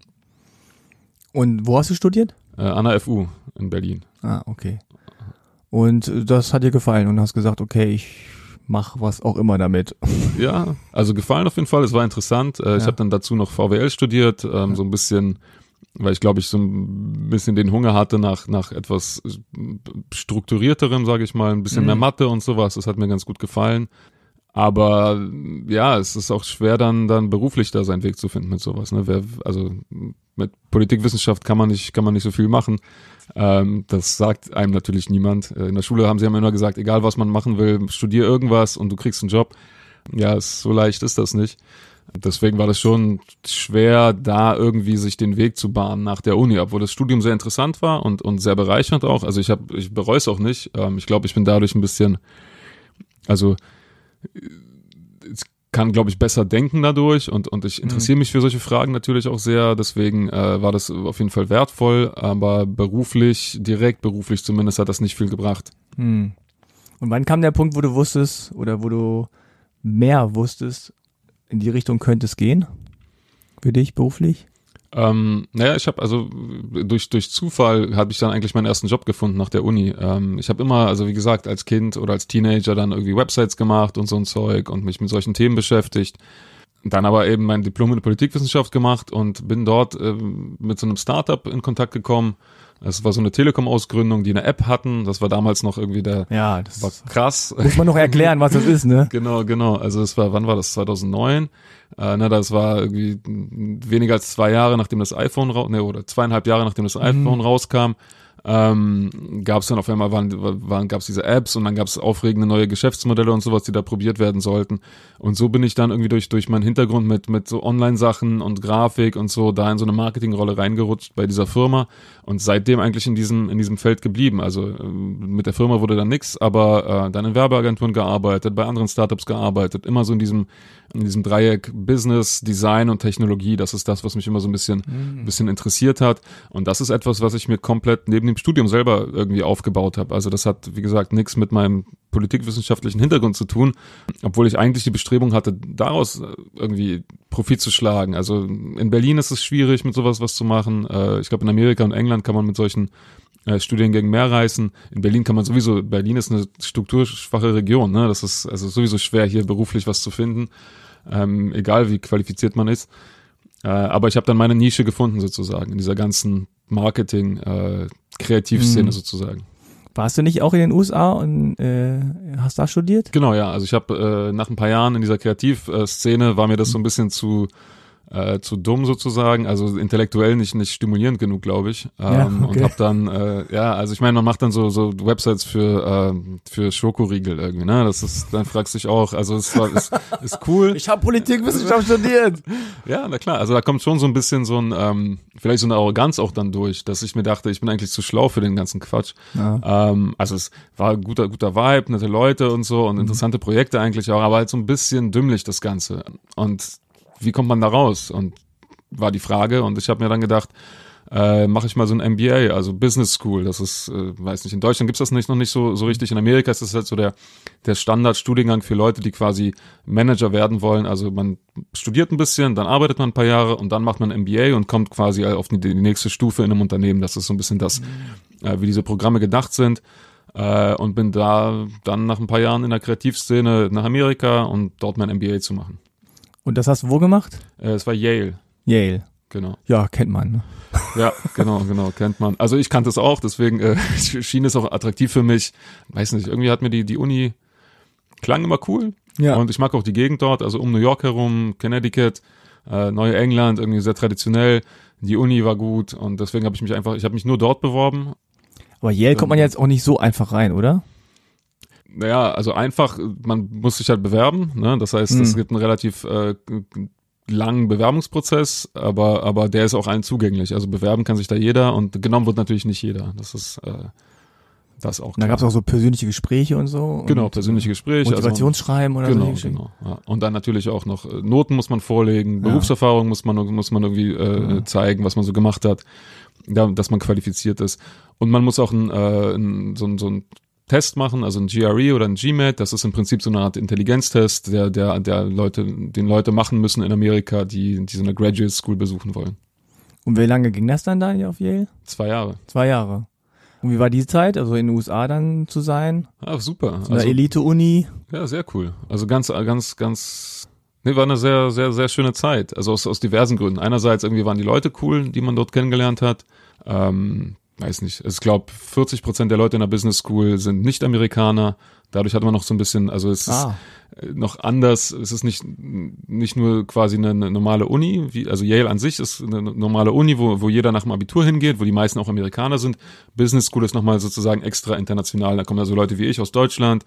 Und wo hast du studiert? Äh, an der FU in Berlin. Ah, okay. Und äh, das hat dir gefallen und hast gesagt, okay, ich mach was auch immer damit. Ja, also gefallen auf jeden Fall. Es war interessant. Äh, Ich Ja. habe dann dazu noch VWL studiert, ähm, so ein bisschen, weil ich glaube ich so ein bisschen den Hunger hatte nach nach etwas strukturierterem, sage ich mal, ein bisschen Mhm. mehr Mathe und sowas. Das hat mir ganz gut gefallen. Aber ja, es ist auch schwer dann dann beruflich da seinen Weg zu finden mit sowas. Ne? Wer, also mit Politikwissenschaft kann man nicht kann man nicht so viel machen. Ähm, das sagt einem natürlich niemand. Äh, In der Schule haben sie immer gesagt, egal was man machen will, studier irgendwas und du kriegst einen Job. Ja, so leicht ist das nicht. Deswegen war das schon schwer, da irgendwie sich den Weg zu bahnen nach der Uni, obwohl das Studium sehr interessant war und, und sehr bereichernd auch. Also ich habe, ich bereue es auch nicht. Ähm, ich glaube, ich bin dadurch ein bisschen, also kann, glaube ich, besser denken dadurch und, und ich interessiere mich für solche Fragen natürlich auch sehr. Deswegen äh, war das auf jeden Fall wertvoll, aber beruflich, direkt beruflich zumindest, hat das nicht viel gebracht. Hm. Und wann kam der Punkt, wo du wusstest oder wo du mehr wusstest, in die Richtung könnte es gehen? Für dich beruflich? Ähm, naja, ich habe also durch durch Zufall habe ich dann eigentlich meinen ersten Job gefunden nach der Uni. Ähm, ich habe immer, also wie gesagt, als Kind oder als Teenager dann irgendwie Websites gemacht und so ein Zeug und mich mit solchen Themen beschäftigt. Dann aber eben mein Diplom in Politikwissenschaft gemacht und bin dort ähm, mit so einem Startup in Kontakt gekommen. Es war so eine Telekom-Ausgründung, die eine App hatten. Das war damals noch irgendwie der, Ja, das war krass. muss man noch erklären, was das ist, ne? Genau, genau. Also es war, wann war das? 2009. Äh, ne, das war irgendwie weniger als zwei Jahre, nachdem das iPhone raus, ne, oder zweieinhalb Jahre, nachdem das iPhone rauskam, ähm, gab es dann auf einmal waren, waren gab es diese Apps und dann gab es aufregende neue Geschäftsmodelle und sowas, die da probiert werden sollten. Und so bin ich dann irgendwie durch durch meinen Hintergrund mit mit so Online-Sachen und Grafik und so da in so eine Marketingrolle reingerutscht bei dieser Firma und seitdem eigentlich in diesem in diesem Feld geblieben. Also ähm, mit der Firma wurde dann nix, aber äh, dann in Werbeagenturen gearbeitet, bei anderen Startups gearbeitet, immer so in diesem in diesem Dreieck Business, Design und Technologie. Das ist das, was mich immer so ein bisschen ein bisschen interessiert hat. Und das ist etwas, was ich mir komplett neben dem Studium selber irgendwie aufgebaut habe. Also das hat, wie gesagt, nichts mit meinem politikwissenschaftlichen Hintergrund zu tun, obwohl ich eigentlich die Bestrebung hatte, daraus äh, irgendwie Profit zu schlagen. Also in Berlin ist es schwierig, mit sowas was zu machen. Äh, Ich glaube, in Amerika und England kann man mit solchen äh, Studiengängen mehr reißen. In Berlin kann man sowieso, Berlin ist eine strukturschwache Region, ne? Das ist also sowieso schwer, hier beruflich was zu finden, ähm, egal wie qualifiziert man ist. Aber ich habe dann meine Nische gefunden sozusagen in dieser ganzen Marketing, äh, Kreativszene Mhm. sozusagen. Warst du nicht auch in den USA und äh, hast da studiert? Genau, ja. Also ich habe äh, nach ein paar Jahren in dieser Kreativszene war mir das so ein bisschen zu äh, zu dumm sozusagen, also intellektuell nicht nicht stimulierend genug, glaube ich. Ähm, Ja, Und okay. habe dann, äh, ja, also ich meine, man macht dann so so Websites für äh, für Schokoriegel irgendwie, ne? Das ist, dann fragst du dich auch, also es war ist, ist cool. Ich habe Politikwissenschaft studiert. Ja, na klar, also da kommt schon so ein bisschen so ein, ähm, vielleicht so eine Arroganz auch dann durch, dass ich mir dachte, ich bin eigentlich zu schlau für den ganzen Quatsch. Ja. Ähm, also es war guter, guter Vibe, nette Leute und so und interessante Projekte eigentlich auch, aber halt so ein bisschen dümmlich das Ganze. Und wie kommt man da raus? Und war die Frage und ich habe mir dann gedacht, äh, mache ich mal so ein MBA, also Business School. Das ist, äh, weiß nicht, in Deutschland gibt's das nicht noch nicht so so richtig. In Amerika ist das halt so der der Standardstudiengang für Leute, die quasi Manager werden wollen. Also man studiert ein bisschen, dann arbeitet man ein paar Jahre und dann macht man ein MBA und kommt quasi auf die, die nächste Stufe in einem Unternehmen. Das ist so ein bisschen das, äh, wie diese Programme gedacht sind. Äh, und bin da dann nach ein paar Jahren in der Kreativszene nach Amerika und dort mein MBA zu machen. Und das hast du wo gemacht? Äh, es war Yale, Yale. genau. Ja, kennt man. ne? Ja, genau, genau, kennt man. Also ich kannte es auch, deswegen äh, schien es auch attraktiv für mich. Weiß nicht, irgendwie hat mir die, die Uni klang immer cool. Ja. Und ich mag auch die Gegend dort, also um New York herum, Connecticut, äh, Neue England, irgendwie sehr traditionell. Die Uni war gut und deswegen habe ich mich einfach, ich habe mich nur dort beworben. Aber Yale kommt man jetzt auch nicht so einfach rein, oder? Naja, also einfach, man muss sich halt bewerben. Ne? Das heißt, es Hm. gibt einen relativ äh, langen Bewerbungsprozess, aber, aber der ist auch allen zugänglich. Also bewerben kann sich da jeder und genommen wird natürlich nicht jeder. Das ist äh, das auch Da gab es auch so persönliche Gespräche und so. Genau, und persönliche Gespräche. Motivationsschreiben oder Also, so. genau, Geschichten. genau. Ja. Und dann natürlich auch noch äh, Noten muss man vorlegen, Ja. Berufserfahrung muss man muss man irgendwie äh, Ja. zeigen, was man so gemacht hat, da, dass man qualifiziert ist. Und man muss auch ein, äh, ein, so, ein, so ein Test machen, also ein GRE oder ein GMAT. Das ist im Prinzip so eine Art Intelligenztest, der der der Leute, den Leute machen müssen in Amerika, die die so eine Graduate School besuchen wollen. Und wie lange ging das dann da hier auf Yale? Zwei Jahre. Zwei Jahre. Und wie war die Zeit, also in den USA dann zu sein? Ah, super. So eine Elite-Uni? Ja, sehr cool. Also ganz, ganz, ganz. Nee, war eine sehr, sehr, sehr schöne Zeit. Also aus, aus diversen Gründen. Einerseits irgendwie waren die Leute cool, die man dort kennengelernt hat. Ähm, weiß nicht. Ich glaube, 40 Prozent der Leute in der Business School sind nicht Amerikaner. Dadurch hat man noch so ein bisschen, also es ist Ah, äh, noch anders. Es ist nicht, nicht nur quasi eine, eine normale Uni, wie, also Yale an sich ist eine normale Uni, wo, wo jeder nach dem Abitur hingeht, wo die meisten auch Amerikaner sind. Business School ist nochmal sozusagen extra international. Da kommen also Leute wie ich aus Deutschland,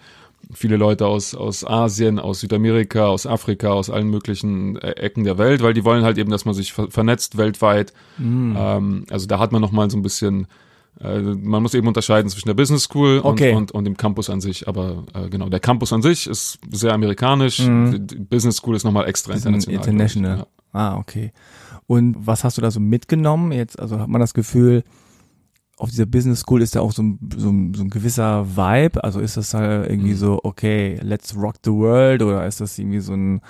viele Leute aus, aus Asien, aus Südamerika, aus Afrika, aus allen möglichen äh, Ecken der Welt, weil die wollen halt eben, dass man sich ver vernetzt weltweit. hm. Ähm, also da hat man nochmal so ein bisschen, äh, man muss eben unterscheiden zwischen der Business School und, Okay. und, und dem Campus an sich. Aber äh, genau, der Campus an sich ist sehr amerikanisch, Mhm. die, Business School ist nochmal extra Bisschen international. international. Ja. Ah, okay. Und was hast du da so mitgenommen? Jetzt, also hat man das Gefühl, auf dieser Business School ist da auch so ein, so ein, so ein gewisser Vibe. Also ist das halt irgendwie Mhm. so, okay, let's rock the world oder ist das irgendwie so ein,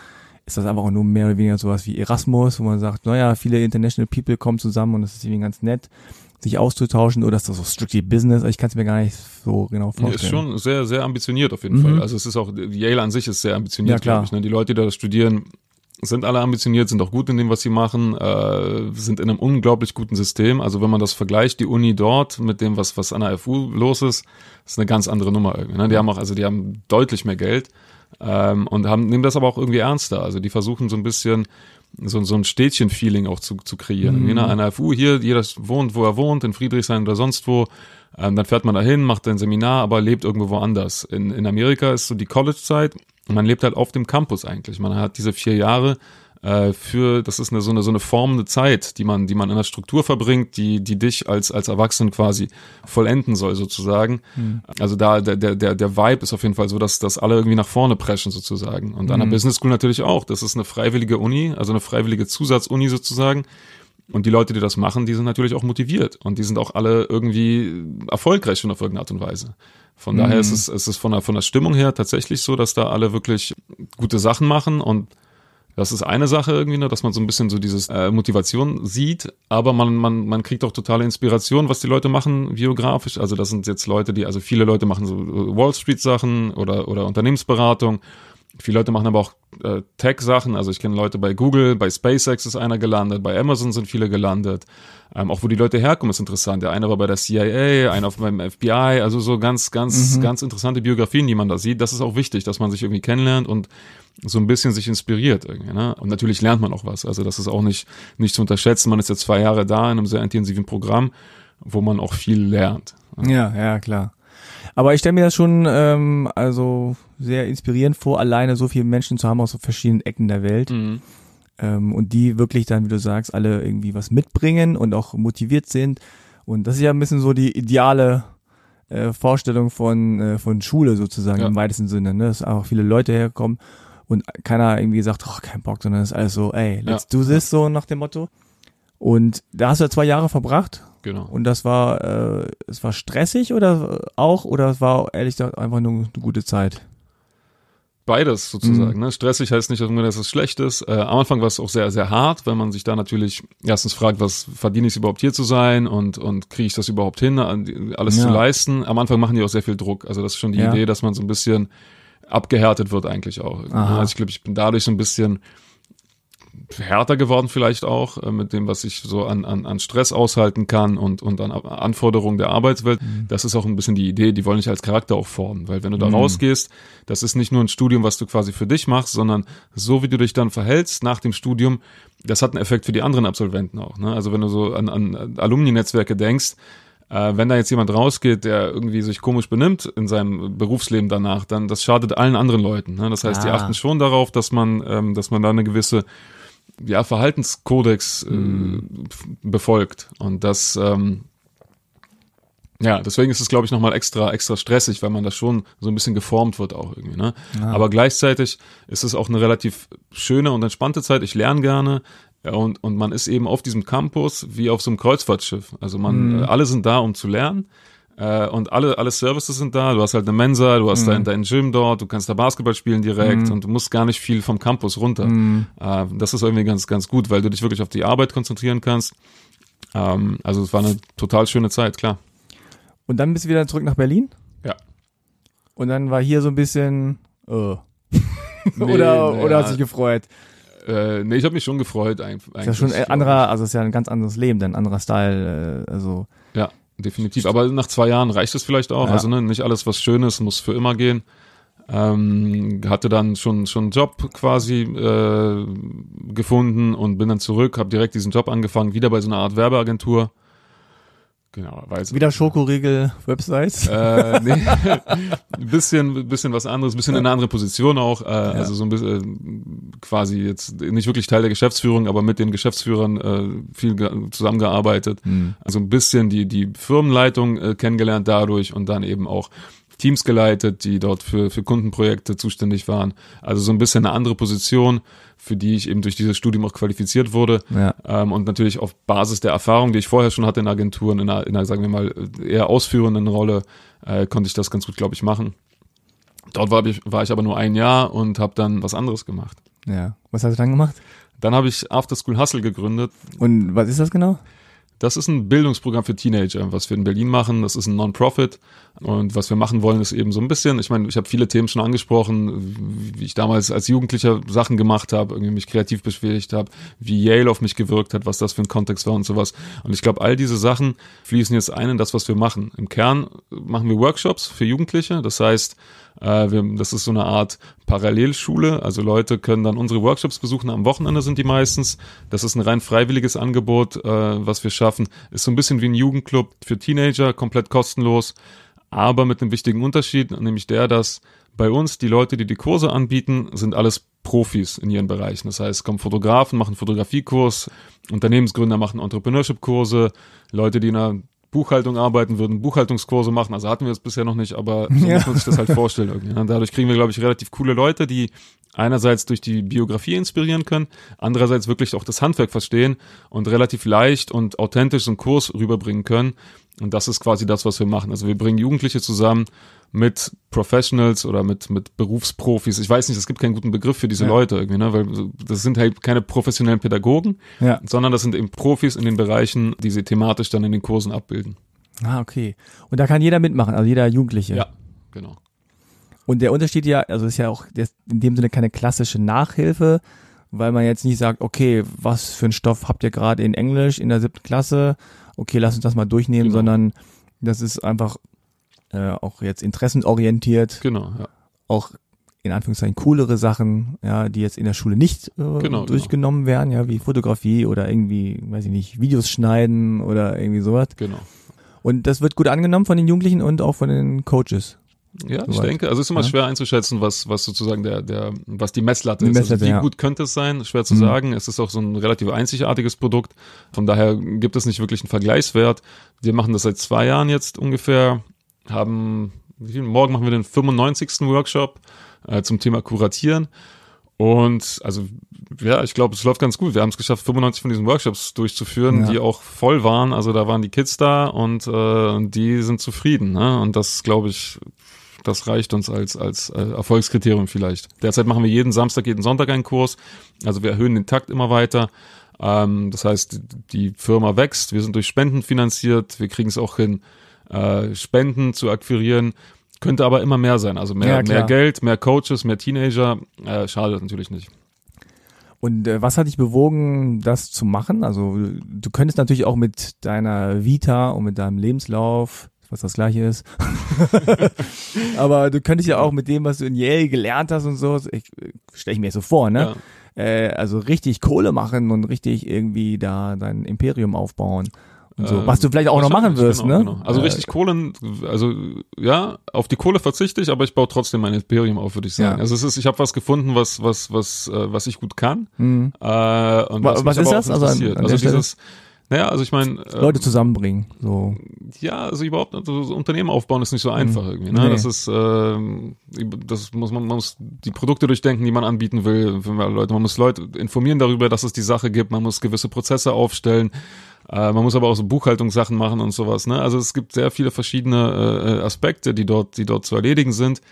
ist das einfach nur mehr oder weniger sowas wie Erasmus, wo man sagt, naja, viele international people kommen zusammen und es ist irgendwie ganz nett, sich auszutauschen oder ist das so strictly Business? Ich kann es mir gar nicht so genau vorstellen. Ist schon sehr, sehr ambitioniert auf jeden Mhm. Fall. Also es ist auch, Yale an sich ist sehr ambitioniert, Ja, klar. glaube ich. Ne? Die Leute, die da studieren, sind alle ambitioniert, sind auch gut in dem, was sie machen, äh, sind in einem unglaublich guten System. Also wenn man das vergleicht, die Uni dort mit dem, was, was an der FU los ist, ist eine ganz andere Nummer irgendwie. Ne? Die haben auch, also die haben deutlich mehr Geld ähm, und haben, nehmen das aber auch irgendwie ernster. Also die versuchen so ein bisschen so, so ein Städtchen-Feeling auch zu, zu kreieren. Mhm. Mhm. An der FU hier, jeder wohnt, wo er wohnt, in Friedrichshain oder sonst wo. Ähm, dann fährt man dahin, macht ein Seminar, aber lebt irgendwo woanders. In, in Amerika ist so die College-Zeit man lebt halt auf dem Campus eigentlich. Man hat diese vier Jahre äh, für, das ist eine, so eine so eine formende Zeit, die man, die man in der Struktur verbringt, die, die dich als als Erwachsenen quasi vollenden soll sozusagen. Also da der der der der Vibe ist auf jeden Fall so, dass dass alle irgendwie nach vorne preschen sozusagen. Und an der Mhm. Business School natürlich auch. Das ist eine freiwillige Uni, also eine freiwillige Zusatzuni sozusagen. Und die Leute, die das machen, die sind natürlich auch motiviert und die sind auch alle irgendwie erfolgreich schon auf irgendeine Art und Weise. Von daher Mhm. ist es, ist es von der, von der Stimmung her tatsächlich so, dass da alle wirklich gute Sachen machen und das ist eine Sache irgendwie, ne, dass man so ein bisschen so dieses äh, Motivation sieht, aber man, man, man kriegt auch totale Inspiration, was die Leute machen biografisch. Also das sind jetzt Leute, die, also viele Leute machen so Wall Street Sachen oder, oder Unternehmensberatung. Viele Leute machen aber auch äh, Tech-Sachen. Also ich kenne Leute bei Google, bei SpaceX ist einer gelandet, bei Amazon sind viele gelandet. Ähm, auch wo die Leute herkommen, ist interessant. Der eine war bei der CIA, einer beim FBI. Also so ganz, ganz, Mhm. ganz interessante Biografien, die man da sieht. Das ist auch wichtig, dass man sich irgendwie kennenlernt und so ein bisschen sich inspiriert irgendwie. Ne? Und natürlich lernt man auch was. Also das ist auch nicht, nicht zu unterschätzen. Man ist jetzt zwei Jahre da in einem sehr intensiven Programm, wo man auch viel lernt. Ja, ja, klar. Aber ich stelle mir das schon ähm, also sehr inspirierend vor, alleine so viele Menschen zu haben aus so verschiedenen Ecken der Welt. Mhm. Ähm, und die wirklich dann, wie du sagst, alle irgendwie was mitbringen und auch motiviert sind. Und das ist ja ein bisschen so die ideale äh, Vorstellung von, äh, von Schule sozusagen Ja. im weitesten Sinne, ne? dass auch viele Leute herkommen und keiner irgendwie sagt, oh, kein Bock, sondern es ist alles so, ey, let's do this, so nach dem Motto. Und da hast du ja zwei Jahre verbracht Genau. und das war, äh, es war stressig oder auch, oder es war ehrlich gesagt einfach nur eine gute Zeit? Beides sozusagen. Mhm. Ne? Stressig heißt nicht dass es schlecht ist. Äh, am Anfang war es auch sehr, sehr hart, weil man sich da natürlich erstens fragt, was verdiene ich überhaupt hier zu sein und, und kriege ich das überhaupt hin, alles Ja. zu leisten. Am Anfang machen die auch sehr viel Druck. Also das ist schon die Ja. Idee, dass man so ein bisschen abgehärtet wird eigentlich auch. Aha. Also ich glaube, ich bin dadurch so ein bisschen härter geworden vielleicht auch äh, mit dem, was ich so an, an, an Stress aushalten kann und, und an Anforderungen der Arbeitswelt. Das ist auch ein bisschen die Idee, die wollen dich als Charakter auch formen, weil wenn du da Mhm. rausgehst, das ist nicht nur ein Studium, was du quasi für dich machst, sondern so wie du dich dann verhältst nach dem Studium, das hat einen Effekt für die anderen Absolventen auch. Ne? Also wenn du so an, an Alumni-Netzwerke denkst, äh, wenn da jetzt jemand rausgeht, der irgendwie sich komisch benimmt in seinem Berufsleben danach, dann das schadet allen anderen Leuten. Ne? Das heißt, die Ah. achten schon darauf, dass man, ähm, dass man da eine gewisse ja, Verhaltenskodex äh, f- befolgt. Und das, ähm, ja, deswegen ist es, glaube ich, nochmal extra, extra stressig, weil man da schon so ein bisschen geformt wird auch irgendwie. Ne? Aber gleichzeitig ist es auch eine relativ schöne und entspannte Zeit. Ich lerne gerne. Ja, und, und man ist eben auf diesem Campus wie auf so einem Kreuzfahrtschiff. Also man, äh, alle sind da, um zu lernen. Äh, und alle, alle Services sind da. Du hast halt eine Mensa, du hast dein, dein Gym dort, du kannst da Basketball spielen direkt und du musst gar nicht viel vom Campus runter. Äh, das ist irgendwie ganz, ganz gut, weil du dich wirklich auf die Arbeit konzentrieren kannst. Ähm, also es war eine total schöne Zeit, klar. Und dann bist du wieder zurück nach Berlin? Ja. Und dann war hier so ein bisschen, äh. Nee, oder, naja, oder hast du dich gefreut? Äh, nee, ich habe mich schon gefreut. Eigentlich, Ist ja schon ein anderer, also ist ja ein ganz anderes Leben, ein anderer Style, äh, also. Definitiv. Aber nach zwei Jahren reicht es vielleicht auch. Ja. Also ne, nicht alles, was schön ist, muss für immer gehen. Ähm, hatte dann schon schon einen Job quasi äh, gefunden und bin dann zurück, habe direkt diesen Job angefangen, wieder bei so einer Art Werbeagentur. Genau, weil Wieder Schokoriegel-Websites. äh, nee, ein bisschen, bisschen was anderes, ein bisschen in eine andere Position auch. Äh, Also so ein bisschen äh, quasi jetzt nicht wirklich Teil der Geschäftsführung, aber mit den Geschäftsführern äh, viel ge- zusammengearbeitet. Hm. Also ein bisschen die, die Firmenleitung äh, kennengelernt dadurch und dann eben auch Teams geleitet, die dort für, für Kundenprojekte zuständig waren. Also so ein bisschen eine andere Position, für die ich eben durch dieses Studium auch qualifiziert wurde. Ja. Ähm, und natürlich auf Basis der Erfahrung, die ich vorher schon hatte in Agenturen, in einer, in einer sagen wir mal, eher ausführenden Rolle, äh, konnte ich das ganz gut, glaube ich, machen. Dort war ich, war ich aber nur ein Jahr und habe dann was anderes gemacht. Ja. Was hast du dann gemacht? Dann habe ich After School Hustle gegründet. Und was ist das genau? Das ist ein Bildungsprogramm für Teenager, was wir in Berlin machen. Das ist ein Non-Profit. Und was wir machen wollen, ist eben so ein bisschen, ich meine, ich habe viele Themen schon angesprochen, wie ich damals als Jugendlicher Sachen gemacht habe, irgendwie mich kreativ beschäftigt habe, wie Yale auf mich gewirkt hat, was das für ein Kontext war und sowas. Und ich glaube, all diese Sachen fließen jetzt ein in das, was wir machen. Im Kern machen wir Workshops für Jugendliche. Das heißt, äh, das ist so eine Art Parallelschule. Also Leute können dann unsere Workshops besuchen. Am Wochenende sind die meistens. Das ist ein rein freiwilliges Angebot, äh, was wir schaffen. Ist so ein bisschen wie ein Jugendclub für Teenager, komplett kostenlos, aber mit einem wichtigen Unterschied, nämlich der, dass bei uns die Leute, die die Kurse anbieten, sind alles Profis in ihren Bereichen. Das heißt, es kommen Fotografen, machen Fotografiekurs, Unternehmensgründer machen Entrepreneurship-Kurse, Leute, die in einer Buchhaltung arbeiten, würden Buchhaltungskurse machen. Also hatten wir es bisher noch nicht, aber so Ja. muss man sich das halt vorstellen. Irgendwie. ne? Dadurch kriegen wir, glaube ich, relativ coole Leute, die einerseits durch die Biografie inspirieren können, andererseits wirklich auch das Handwerk verstehen und relativ leicht und authentisch so einen Kurs rüberbringen können. Und das ist quasi das, was wir machen. Also wir bringen Jugendliche zusammen mit Professionals oder mit, mit Berufsprofis. Ich weiß nicht, es gibt keinen guten Begriff für diese Ja. Leute irgendwie, ne? weil das sind halt keine professionellen Pädagogen, Ja. sondern das sind eben Profis in den Bereichen, die sie thematisch dann in den Kursen abbilden. Ah, okay. Und da kann jeder mitmachen, also jeder Jugendliche. Ja, genau. Und der Unterschied ja, also ist ja auch in dem Sinne keine klassische Nachhilfe, weil man jetzt nicht sagt, okay, was für einen Stoff habt ihr gerade in Englisch in der siebten Klasse? Okay, lass uns das mal durchnehmen, Genau. sondern das ist einfach äh, auch jetzt interessenorientiert, Genau, ja. auch in Anführungszeichen coolere Sachen, ja, die jetzt in der Schule nicht äh, Genau, genau. durchgenommen werden, ja, wie Fotografie oder irgendwie, weiß ich nicht, Videos schneiden oder irgendwie sowas. Genau. Und das wird gut angenommen von den Jugendlichen und auch von den Coaches. Ja, ich denke, also es ist immer Ja. schwer einzuschätzen, was, was sozusagen der, der, was die Messlatte Die ist. Messlatte, also wie ja. gut könnte es sein? Schwer zu Mhm. sagen. Es ist auch so ein relativ einzigartiges Produkt. Von daher gibt es nicht wirklich einen Vergleichswert. Wir machen das seit zwei Jahren jetzt ungefähr, haben, morgen machen wir den 95. Workshop äh, zum Thema Kuratieren. Und also, ja, ich glaube, es läuft ganz gut. Wir haben es geschafft, 95 von diesen Workshops durchzuführen, Ja. die auch voll waren. Also da waren die Kids da und äh, die sind zufrieden. Ne? Und das, glaube ich, das reicht uns als, als äh, Erfolgskriterium vielleicht. Derzeit machen wir jeden Samstag, jeden Sonntag einen Kurs. Also wir erhöhen den Takt immer weiter. Ähm, das heißt, die Firma wächst. Wir sind durch Spenden finanziert. Wir kriegen es auch hin, äh, Spenden zu akquirieren. Könnte aber immer mehr sein. Also mehr, Ja, mehr Geld, mehr Coaches, mehr Teenager. Äh, schadet natürlich nicht. Und äh, was hat dich bewogen, das zu machen? Also du könntest natürlich auch mit deiner Vita und mit deinem Lebenslauf, was das gleiche ist, aber du könntest ja auch mit dem, was du in Yale gelernt hast und so, ich, stelle ich mir so vor, ne? Äh, also richtig Kohle machen und richtig irgendwie da dein Imperium aufbauen. Und so, Ähm, was du vielleicht auch noch machen wirst, genau, ne? Genau. Also Äh, richtig Kohlen, also ja, auf die Kohle verzichte ich, aber ich baue trotzdem mein Imperium auf, würde ich sagen. Ja. Also es ist, ich habe was gefunden, was was was äh, was ich gut kann. Hm. Äh, und Wa- was, was ist das? Also an- an Also, dieses, naja, also ich meine, äh, Leute zusammenbringen, so. ja, also überhaupt also so Unternehmen aufbauen ist nicht so einfach irgendwie. Ne? Nee. Das ist, ähm, das muss man, man muss die Produkte durchdenken, die man anbieten will. Leute, man muss Leute informieren darüber, dass es die Sache gibt. Man muss gewisse Prozesse aufstellen. Äh, man muss aber auch so Buchhaltungssachen machen und sowas. Ne? Also es gibt sehr viele verschiedene äh, Aspekte, die dort, die dort zu erledigen sind.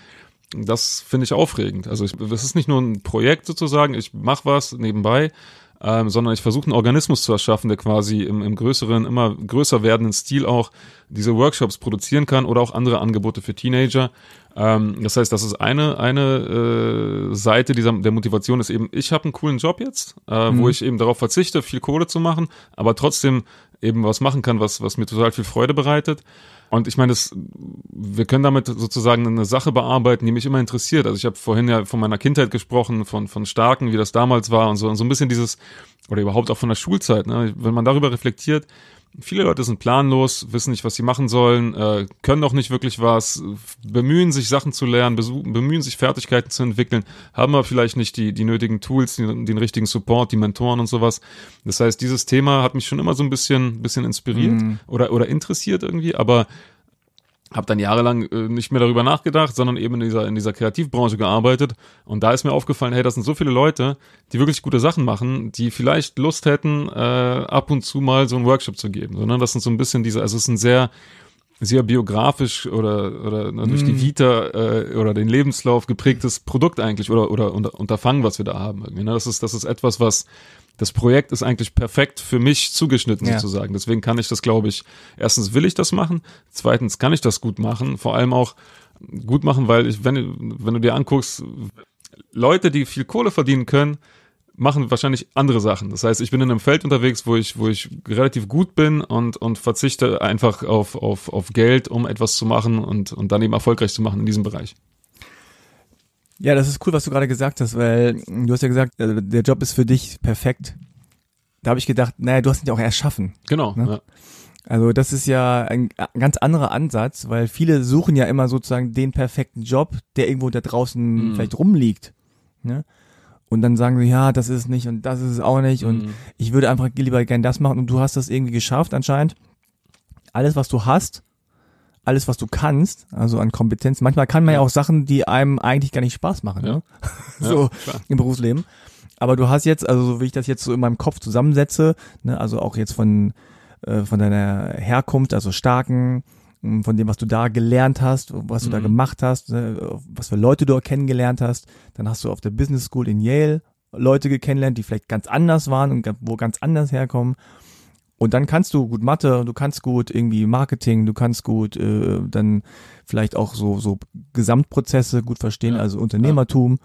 Das finde ich aufregend. Also ich, das ist nicht nur ein Projekt sozusagen. Ich mache was nebenbei. Ähm, sondern ich versuche einen Organismus zu erschaffen, der quasi im, im größeren, immer größer werdenden Stil auch diese Workshops produzieren kann oder auch andere Angebote für Teenager. Ähm, das heißt, das ist eine eine äh, Seite dieser der Motivation ist eben, ich habe einen coolen Job jetzt, äh, wo Mhm. ich eben darauf verzichte, viel Kohle zu machen, aber trotzdem eben was machen kann, was was mir total viel Freude bereitet. Und ich meine, das, wir können damit sozusagen eine Sache bearbeiten, die mich immer interessiert. Also ich habe vorhin ja von meiner Kindheit gesprochen, von, von Starken, wie das damals war und so, und so ein bisschen dieses, oder überhaupt auch von der Schulzeit. Ne? Wenn man darüber reflektiert, viele Leute sind planlos, wissen nicht, was sie machen sollen, äh, können auch nicht wirklich was, bemühen sich Sachen zu lernen, bemühen sich Fertigkeiten zu entwickeln, haben aber vielleicht nicht die, die nötigen Tools, den, den richtigen Support, die Mentoren und sowas. Das heißt, dieses Thema hat mich schon immer so ein bisschen, bisschen inspiriert Mhm. oder, oder interessiert irgendwie, aber habe dann jahrelang äh, nicht mehr darüber nachgedacht, sondern eben in dieser in dieser Kreativbranche gearbeitet und da ist mir aufgefallen, hey, das sind so viele Leute, die wirklich gute Sachen machen, die vielleicht Lust hätten, äh, ab und zu mal so einen Workshop zu geben, sondern das sind so ein bisschen diese, also es ist ein sehr sehr biografisch oder oder durch die Mhm. Vita äh, oder den Lebenslauf geprägtes Produkt eigentlich oder oder unter, Unterfangen, was wir da haben. Irgendwie, ne? Das ist das ist etwas, was das Projekt ist eigentlich perfekt für mich zugeschnitten Ja. sozusagen. Deswegen kann ich das, glaube ich, erstens will ich das machen, zweitens kann ich das gut machen, vor allem auch gut machen, weil ich, wenn, wenn du dir anguckst, Leute, die viel Kohle verdienen können, machen wahrscheinlich andere Sachen. Das heißt, ich bin in einem Feld unterwegs, wo ich, wo ich relativ gut bin und, und verzichte einfach auf, auf, auf Geld, um etwas zu machen und, und dann eben erfolgreich zu machen in diesem Bereich. Ja, das ist cool, was du gerade gesagt hast, weil du hast ja gesagt, äh, der Job ist für dich perfekt. Da habe ich gedacht, naja, du hast ihn ja auch erschaffen. Genau. Ne? Ja. Also das ist ja ein ganz anderer Ansatz, weil viele suchen ja immer sozusagen den perfekten Job, der irgendwo da draußen Mhm. vielleicht rumliegt. Ne? Und dann sagen sie, ja, das ist es nicht und das ist es auch nicht und Mhm. ich würde einfach lieber gern das machen und du hast das irgendwie geschafft anscheinend. Alles, was du hast, alles, was du kannst, also an Kompetenz. Manchmal kann man ja, Ja. auch Sachen, die einem eigentlich gar nicht Spaß machen, Ja. ne? so klar. im Berufsleben. Aber du hast jetzt, also so wie ich das jetzt so in meinem Kopf zusammensetze, ne, also auch jetzt von, äh, von deiner Herkunft, also starken, mh, von dem, was du da gelernt hast, was du da Mhm. gemacht hast, ne, was für Leute du kennengelernt hast. Dann hast du auf der Business School in Yale Leute kennengelernt, die vielleicht ganz anders waren und wo ganz anders herkommen. Und dann kannst du gut Mathe, du kannst gut irgendwie Marketing, du kannst gut äh, dann vielleicht auch so so Gesamtprozesse gut verstehen, Ja. also Unternehmertum.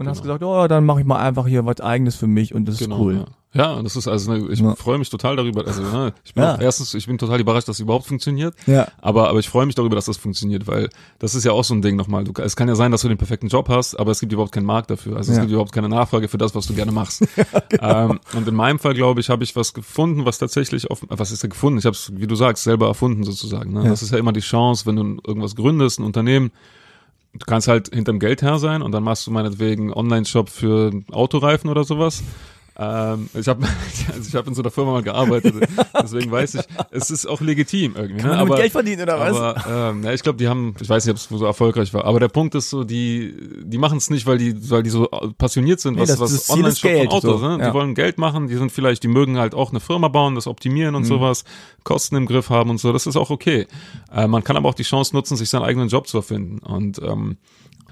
Und hast Genau. gesagt, oh, dann mache ich mal einfach hier was eigenes für mich und das ist cool. Ja. Ja, das ist also, ne, ich Ja. freue mich total darüber. Also, ne, ich bin Ja. auch, erstens, ich bin total überrascht, dass es überhaupt funktioniert. Ja. Aber, aber ich freue mich darüber, dass das funktioniert, weil das ist ja auch so ein Ding nochmal. Du, es kann ja sein, dass du den perfekten Job hast, aber es gibt überhaupt keinen Markt dafür. Also es Ja. gibt überhaupt keine Nachfrage für das, was du gerne machst. ähm, und in meinem Fall, glaube ich, habe ich was gefunden, was tatsächlich auf, was ist da gefunden? Ich habe es, wie du sagst, selber erfunden sozusagen. Ne? Ja. Das ist ja immer die Chance, wenn du irgendwas gründest, ein Unternehmen, du kannst halt hinterm Geld her sein und dann machst du meinetwegen Online-Shop für Autoreifen oder sowas. Ähm, ich habe also ich hab in so einer Firma mal gearbeitet, deswegen weiß ich, es ist auch legitim irgendwie. Kann ne? man damit aber, Geld verdienen oder was? aber ähm, ja, ich glaube, die haben, ich weiß nicht, ob es so erfolgreich war, aber der Punkt ist so, die, die machen es nicht, weil die, weil die so passioniert sind, Nee, was, das- was das Online-Shop von Autos. so, Ne? Die ja. wollen Geld machen, die sind vielleicht, die mögen halt auch eine Firma bauen, das optimieren Mhm. und sowas, Kosten im Griff haben und so. Das ist auch okay. Äh, man kann aber auch die Chance nutzen, sich seinen eigenen Job zu erfinden und ähm,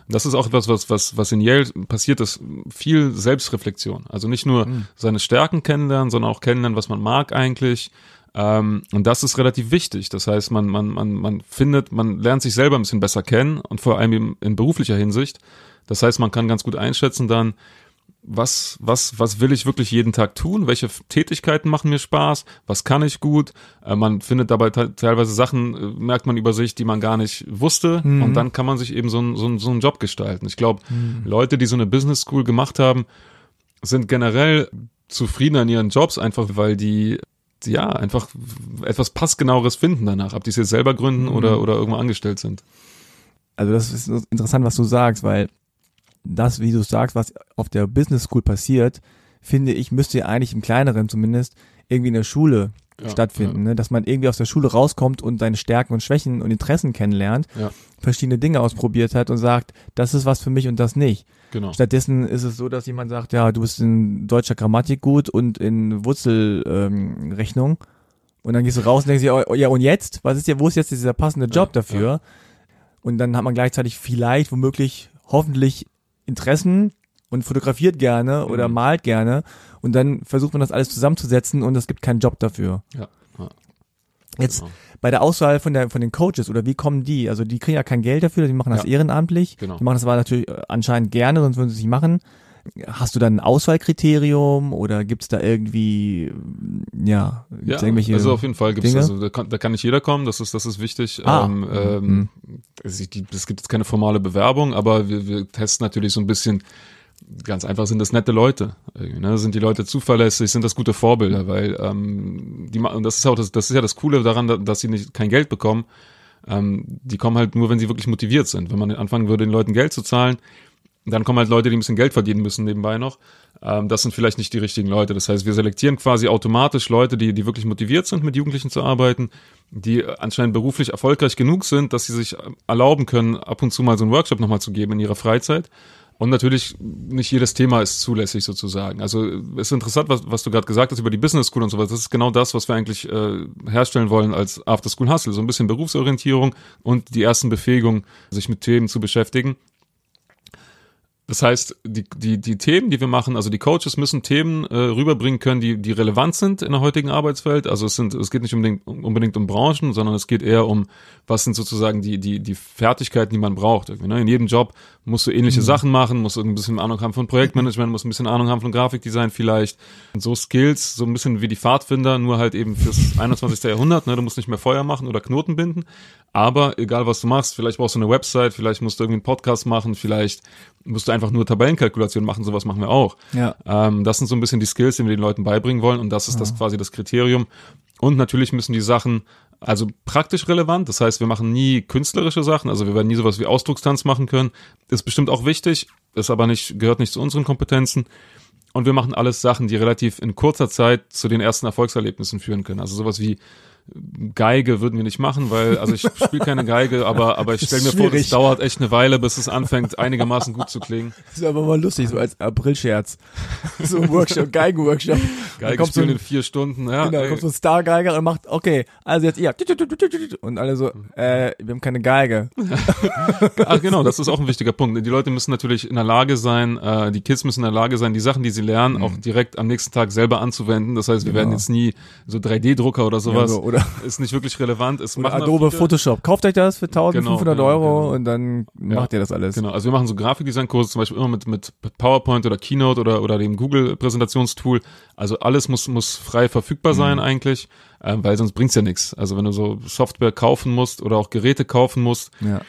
das ist auch etwas, was, was, was in Yale passiert ist, viel Selbstreflexion. Also nicht nur Mhm. seine Stärken kennenlernen, sondern auch kennenlernen, was man mag eigentlich. Ähm, und das ist relativ wichtig. Das heißt, man, man, man, man findet, man lernt sich selber ein bisschen besser kennen und vor allem in, in beruflicher Hinsicht. Das heißt, man kann ganz gut einschätzen dann, was, was, was will ich wirklich jeden Tag tun? Welche Tätigkeiten machen mir Spaß? Was kann ich gut? Äh, man findet dabei te teilweise Sachen, äh, merkt man über sich, die man gar nicht wusste. Mhm. Und dann kann man sich eben so, ein, so, ein, so einen Job gestalten. Ich glaube, Leute, die so eine Business School gemacht haben, sind generell zufriedener in ihren Jobs, einfach weil die ja einfach etwas passgenaueres finden danach, ob die es jetzt selber gründen Mhm. oder, oder irgendwo angestellt sind. Also das ist interessant, was du sagst, weil das, wie du sagst, was auf der Business School passiert, finde ich, müsste ja eigentlich im kleineren zumindest irgendwie in der Schule Ja, stattfinden, ne? dass man irgendwie aus der Schule rauskommt und seine Stärken und Schwächen und Interessen kennenlernt, Ja. verschiedene Dinge ausprobiert hat und sagt, das ist was für mich und das nicht. Genau. Stattdessen ist es so, dass jemand sagt, ja, du bist in deutscher Grammatik gut und in Wurzelrechnung ähm, und dann gehst du raus und denkst dir, oh, ja und jetzt? Was ist ja, wo ist jetzt dieser passende Job Ja, dafür? Und dann hat man gleichzeitig vielleicht, womöglich, hoffentlich Interessen und fotografiert gerne oder Mhm. malt gerne und dann versucht man das alles zusammenzusetzen und es gibt keinen Job dafür. Ja, ja. Jetzt Genau. bei der Auswahl von der von den Coaches oder wie kommen die? Also die kriegen ja kein Geld dafür, die machen das Ja. ehrenamtlich. Genau. Die machen das aber natürlich äh, anscheinend gerne, sonst würden sie es nicht machen. Hast du dann ein Auswahlkriterium oder gibt's da irgendwie ja, gibt's Ja, irgendwelche also auf jeden Fall gibt's Dinge? also da kann, da kann nicht jeder kommen, das ist das ist wichtig. Ah. Ähm, ähm, Mhm. es, die- es gibt jetzt keine formale Bewerbung, aber wir, wir testen natürlich so ein bisschen. Ganz einfach sind das nette Leute. Ne? Sind die Leute zuverlässig? Sind das gute Vorbilder? Weil ähm, die und das ist auch das, das ist ja das Coole daran, da- dass sie nicht kein Geld bekommen. Ähm, die kommen halt nur, wenn sie wirklich motiviert sind. Wenn man anfangen würde, den Leuten Geld zu zahlen, dann kommen halt Leute, die ein bisschen Geld verdienen müssen nebenbei noch. Ähm, das sind vielleicht nicht die richtigen Leute. Das heißt, wir selektieren quasi automatisch Leute, die, die wirklich motiviert sind, mit Jugendlichen zu arbeiten, die anscheinend beruflich erfolgreich genug sind, dass sie sich erlauben können, ab und zu mal so einen Workshop nochmal zu geben in ihrer Freizeit. Und natürlich, nicht jedes Thema ist zulässig sozusagen. Also es ist interessant, was, was du gerade gesagt hast über die Business School und sowas. Das ist genau das, was wir eigentlich äh, herstellen wollen als After School Hustle. So ein bisschen Berufsorientierung und die ersten Befähigungen, sich mit Themen zu beschäftigen. Das heißt, die, die, die Themen, die wir machen, also die Coaches müssen Themen äh, rüberbringen können, die, die relevant sind in der heutigen Arbeitswelt. Also es sind, es geht nicht unbedingt, unbedingt um Branchen, sondern es geht eher um, was sind sozusagen die, die, die Fertigkeiten, die man braucht. Irgendwie, ne? In jedem Job musst du ähnliche Sachen machen, musst du ein bisschen Ahnung haben von Projektmanagement, musst ein bisschen Ahnung haben von Grafikdesign vielleicht. Und so Skills, so ein bisschen wie die Pfadfinder, nur halt eben fürs 21. Jahrhundert. Ne? Du musst nicht mehr Feuer machen oder Knoten binden. Aber egal, was du machst, vielleicht brauchst du eine Website, vielleicht musst du irgendwie einen Podcast machen, vielleicht musst du einfach nur Tabellenkalkulation machen, sowas machen wir auch. Ja. Ähm, das sind so ein bisschen die Skills, die wir den Leuten beibringen wollen und das ist das quasi das Kriterium. Und natürlich müssen die Sachen also praktisch relevant, das heißt, wir machen nie künstlerische Sachen, also wir werden nie sowas wie Ausdruckstanz machen können. Ist bestimmt auch wichtig, ist aber nicht, gehört nicht zu unseren Kompetenzen. Und wir machen alles Sachen, die relativ in kurzer Zeit zu den ersten Erfolgserlebnissen führen können. Also sowas wie Geige würden wir nicht machen, weil, also ich spiele keine Geige, aber, aber ich stelle mir vor, das Schwierig. dauert echt eine Weile, bis es anfängt, einigermaßen gut zu klingen. Das ist aber mal lustig, so als Aprilscherz. So ein Workshop, Geigenworkshop. Geige kommt so spielen ein, in vier Stunden, ja. genau, ey. kommt so ein Stargeiger und macht, okay, also jetzt ihr. Und alle so, äh, wir haben keine Geige. Ach genau, das ist auch ein wichtiger Punkt. Die Leute müssen natürlich in der Lage sein, äh, die Kids müssen in der Lage sein, die Sachen, die sie lernen, auch direkt am nächsten Tag selber anzuwenden. Das heißt, wir werden Genau. jetzt nie so 3D-Drucker oder Ja, sowas. so, oder Oder, ist nicht wirklich relevant. Es oder Adobe Photoshop. Kauft euch das für 1500 genau, Euro genau. und dann macht ihr das alles. Genau, also wir machen so Grafikdesign-Kurse zum Beispiel immer mit, mit PowerPoint oder Keynote oder, oder dem Google-Präsentationstool. Also alles muss, muss frei verfügbar sein Mhm. eigentlich, ähm, weil sonst bringt's ja nichts. Also wenn du so Software kaufen musst oder auch Geräte kaufen musst, Ja.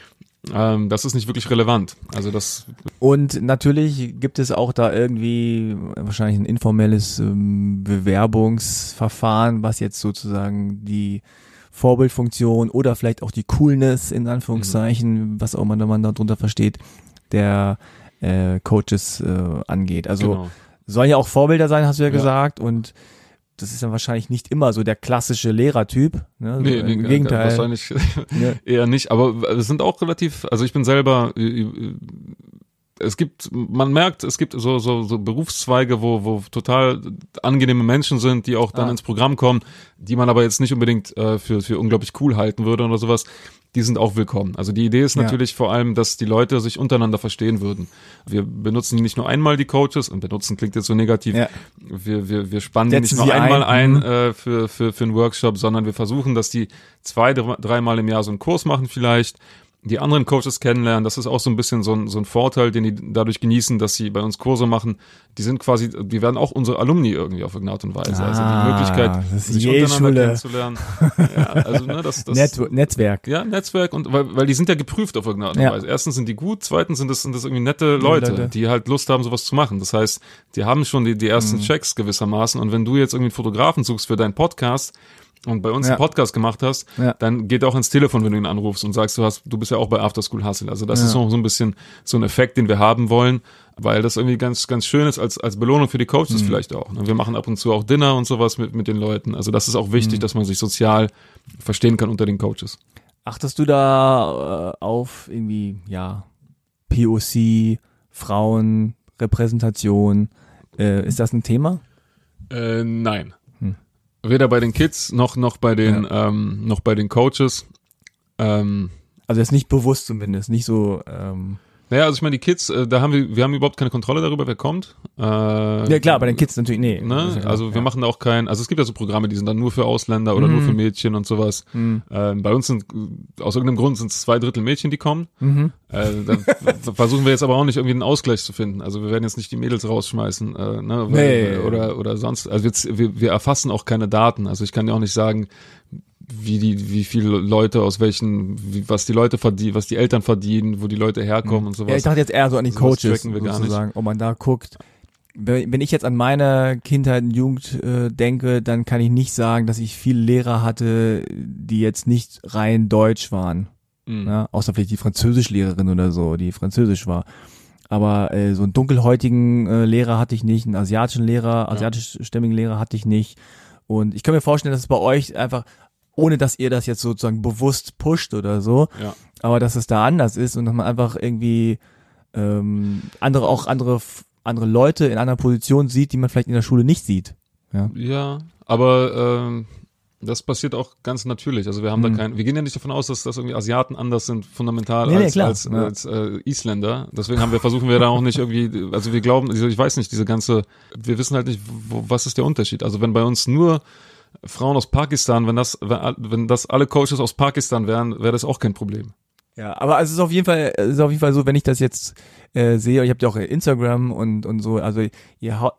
Ähm, das ist nicht wirklich relevant. Also das, Und natürlich gibt es auch da irgendwie wahrscheinlich ein informelles ähm, Bewerbungsverfahren, was jetzt sozusagen die Vorbildfunktion oder vielleicht auch die Coolness in Anführungszeichen, was auch immer man darunter versteht, der äh, Coaches äh, angeht. Also genau. sollen ja auch Vorbilder sein, hast du ja, Ja. gesagt. Und das ist dann wahrscheinlich nicht immer so der klassische Lehrertyp. Ne? Nee, nee, Im äh, Gegenteil. wahrscheinlich Ja. eher nicht, aber es sind auch relativ, also ich bin selber, äh, äh, es gibt, man merkt, es gibt so, so, so Berufszweige, wo, wo total angenehme Menschen sind, die auch dann Ah. ins Programm kommen, die man aber jetzt nicht unbedingt äh, für, für unglaublich cool halten würde oder sowas. Die sind auch willkommen. Also die Idee ist Ja. natürlich vor allem, dass die Leute sich untereinander verstehen würden. Wir benutzen die nicht nur einmal die Coaches und benutzen klingt jetzt so negativ. Ja. Wir, wir, wir spannen die Setzen nicht nur sie einmal ein. ein, Mhm. äh, für, für, für einen Workshop, sondern wir versuchen, dass die zwei, dr- dreimal im Jahr so einen Kurs machen vielleicht, die anderen Coaches kennenlernen. Das ist auch so ein bisschen so ein, so ein Vorteil, den die dadurch genießen, dass sie bei uns Kurse machen. Die sind quasi, die werden auch unsere Alumni irgendwie auf irgendeine Art und Weise. also Ah, die Möglichkeit, das ist sich untereinander kennenzulernen. ja, also ne, das, das Net Netzwerk. ja, Netzwerk und weil, weil die sind ja geprüft auf irgendeine Art und Ja. Weise. Erstens sind die gut, zweitens sind das, sind das irgendwie nette Leute, Leute. die halt Lust haben, sowas zu machen. Das heißt, die haben schon die, die ersten Mhm. Checks gewissermaßen. Und wenn du jetzt irgendwie einen Fotografen suchst für deinen Podcast und bei uns Ja. einen Podcast gemacht hast, Ja. dann geht auch ins Telefon, wenn du ihn anrufst und sagst, du hast, du bist ja auch bei After School Hustle. Also das Ja. ist noch so ein bisschen so ein Effekt, den wir haben wollen, weil das irgendwie ganz, ganz schön ist als, als Belohnung für die Mhm. Coaches vielleicht auch. Und wir machen ab und zu auch Dinner und sowas mit, mit den Leuten. Also das ist auch wichtig, Mhm. dass man sich sozial verstehen kann unter den Coaches. Achtest du da äh, auf irgendwie, ja, POC, Frauen, Repräsentation? Äh, ist das ein Thema? Äh, nein. Weder bei den Kids noch noch bei den ähm, noch bei den Coaches. Ähm, Also ist nicht bewusst zumindest, nicht so. Ähm, naja, also ich meine, die Kids, äh, da haben wir, wir haben überhaupt keine Kontrolle darüber, wer kommt. Äh, ja klar, bei den Kids natürlich, nee. Ne? Also wir ja. machen auch kein, also es gibt ja so Programme, die sind dann nur für Ausländer oder nur Mhm. für Mädchen und sowas. Mhm. Ähm, bei uns sind, äh, aus irgendeinem Grund sind es zwei Drittel Mädchen, die kommen. Mhm. Äh, dann versuchen wir jetzt aber auch nicht irgendwie einen Ausgleich zu finden. Also wir werden jetzt nicht die Mädels rausschmeißen, äh, ne, weil, Nee. oder oder sonst. Also wir, wir, wir erfassen auch keine Daten. Also ich kann ja auch nicht sagen, wie die, wie viele Leute aus welchen, wie, was die Leute verdienen, was die Eltern verdienen, wo die Leute herkommen und sowas. Ja, ich dachte jetzt eher so an die Sowas Coaches, wir gar sozusagen, ob man da guckt. Wenn wenn ich jetzt an meine Kindheit und Jugend äh, denke, dann kann ich nicht sagen, dass ich viele Lehrer hatte, die jetzt nicht rein deutsch waren. Mhm. Ja, außer vielleicht die Französischlehrerin oder so, die Französisch war. Aber äh, so einen dunkelhäutigen äh, Lehrer hatte ich nicht, einen asiatischen Lehrer, asiatischstämmigen Lehrer hatte ich nicht. Und ich kann mir vorstellen, dass es bei euch einfach, ohne dass ihr das jetzt sozusagen bewusst pusht oder so, Ja. aber dass es da anders ist und dass man einfach irgendwie ähm, andere, auch andere, andere Leute in einer Position sieht, die man vielleicht in der Schule nicht sieht. Ja, aber ähm, das passiert auch ganz natürlich. Also wir haben Mhm. da kein, wir gehen ja nicht davon aus, dass, dass irgendwie Asiaten anders sind fundamental Nee, nee, als, klar. als, Ja. als äh, Isländer. Deswegen haben wir versuchen wir da auch nicht irgendwie, also wir glauben, ich weiß nicht, diese ganze, wir wissen halt nicht, wo, was ist der Unterschied. Also wenn bei uns nur Frauen aus Pakistan, wenn das, wenn, das alle Coaches aus Pakistan wären, wäre das auch kein Problem. Ja, aber es ist auf jeden Fall, es ist auf jeden Fall so, wenn ich das jetzt äh, sehe, ich habt ja auch Instagram und und so, also ihr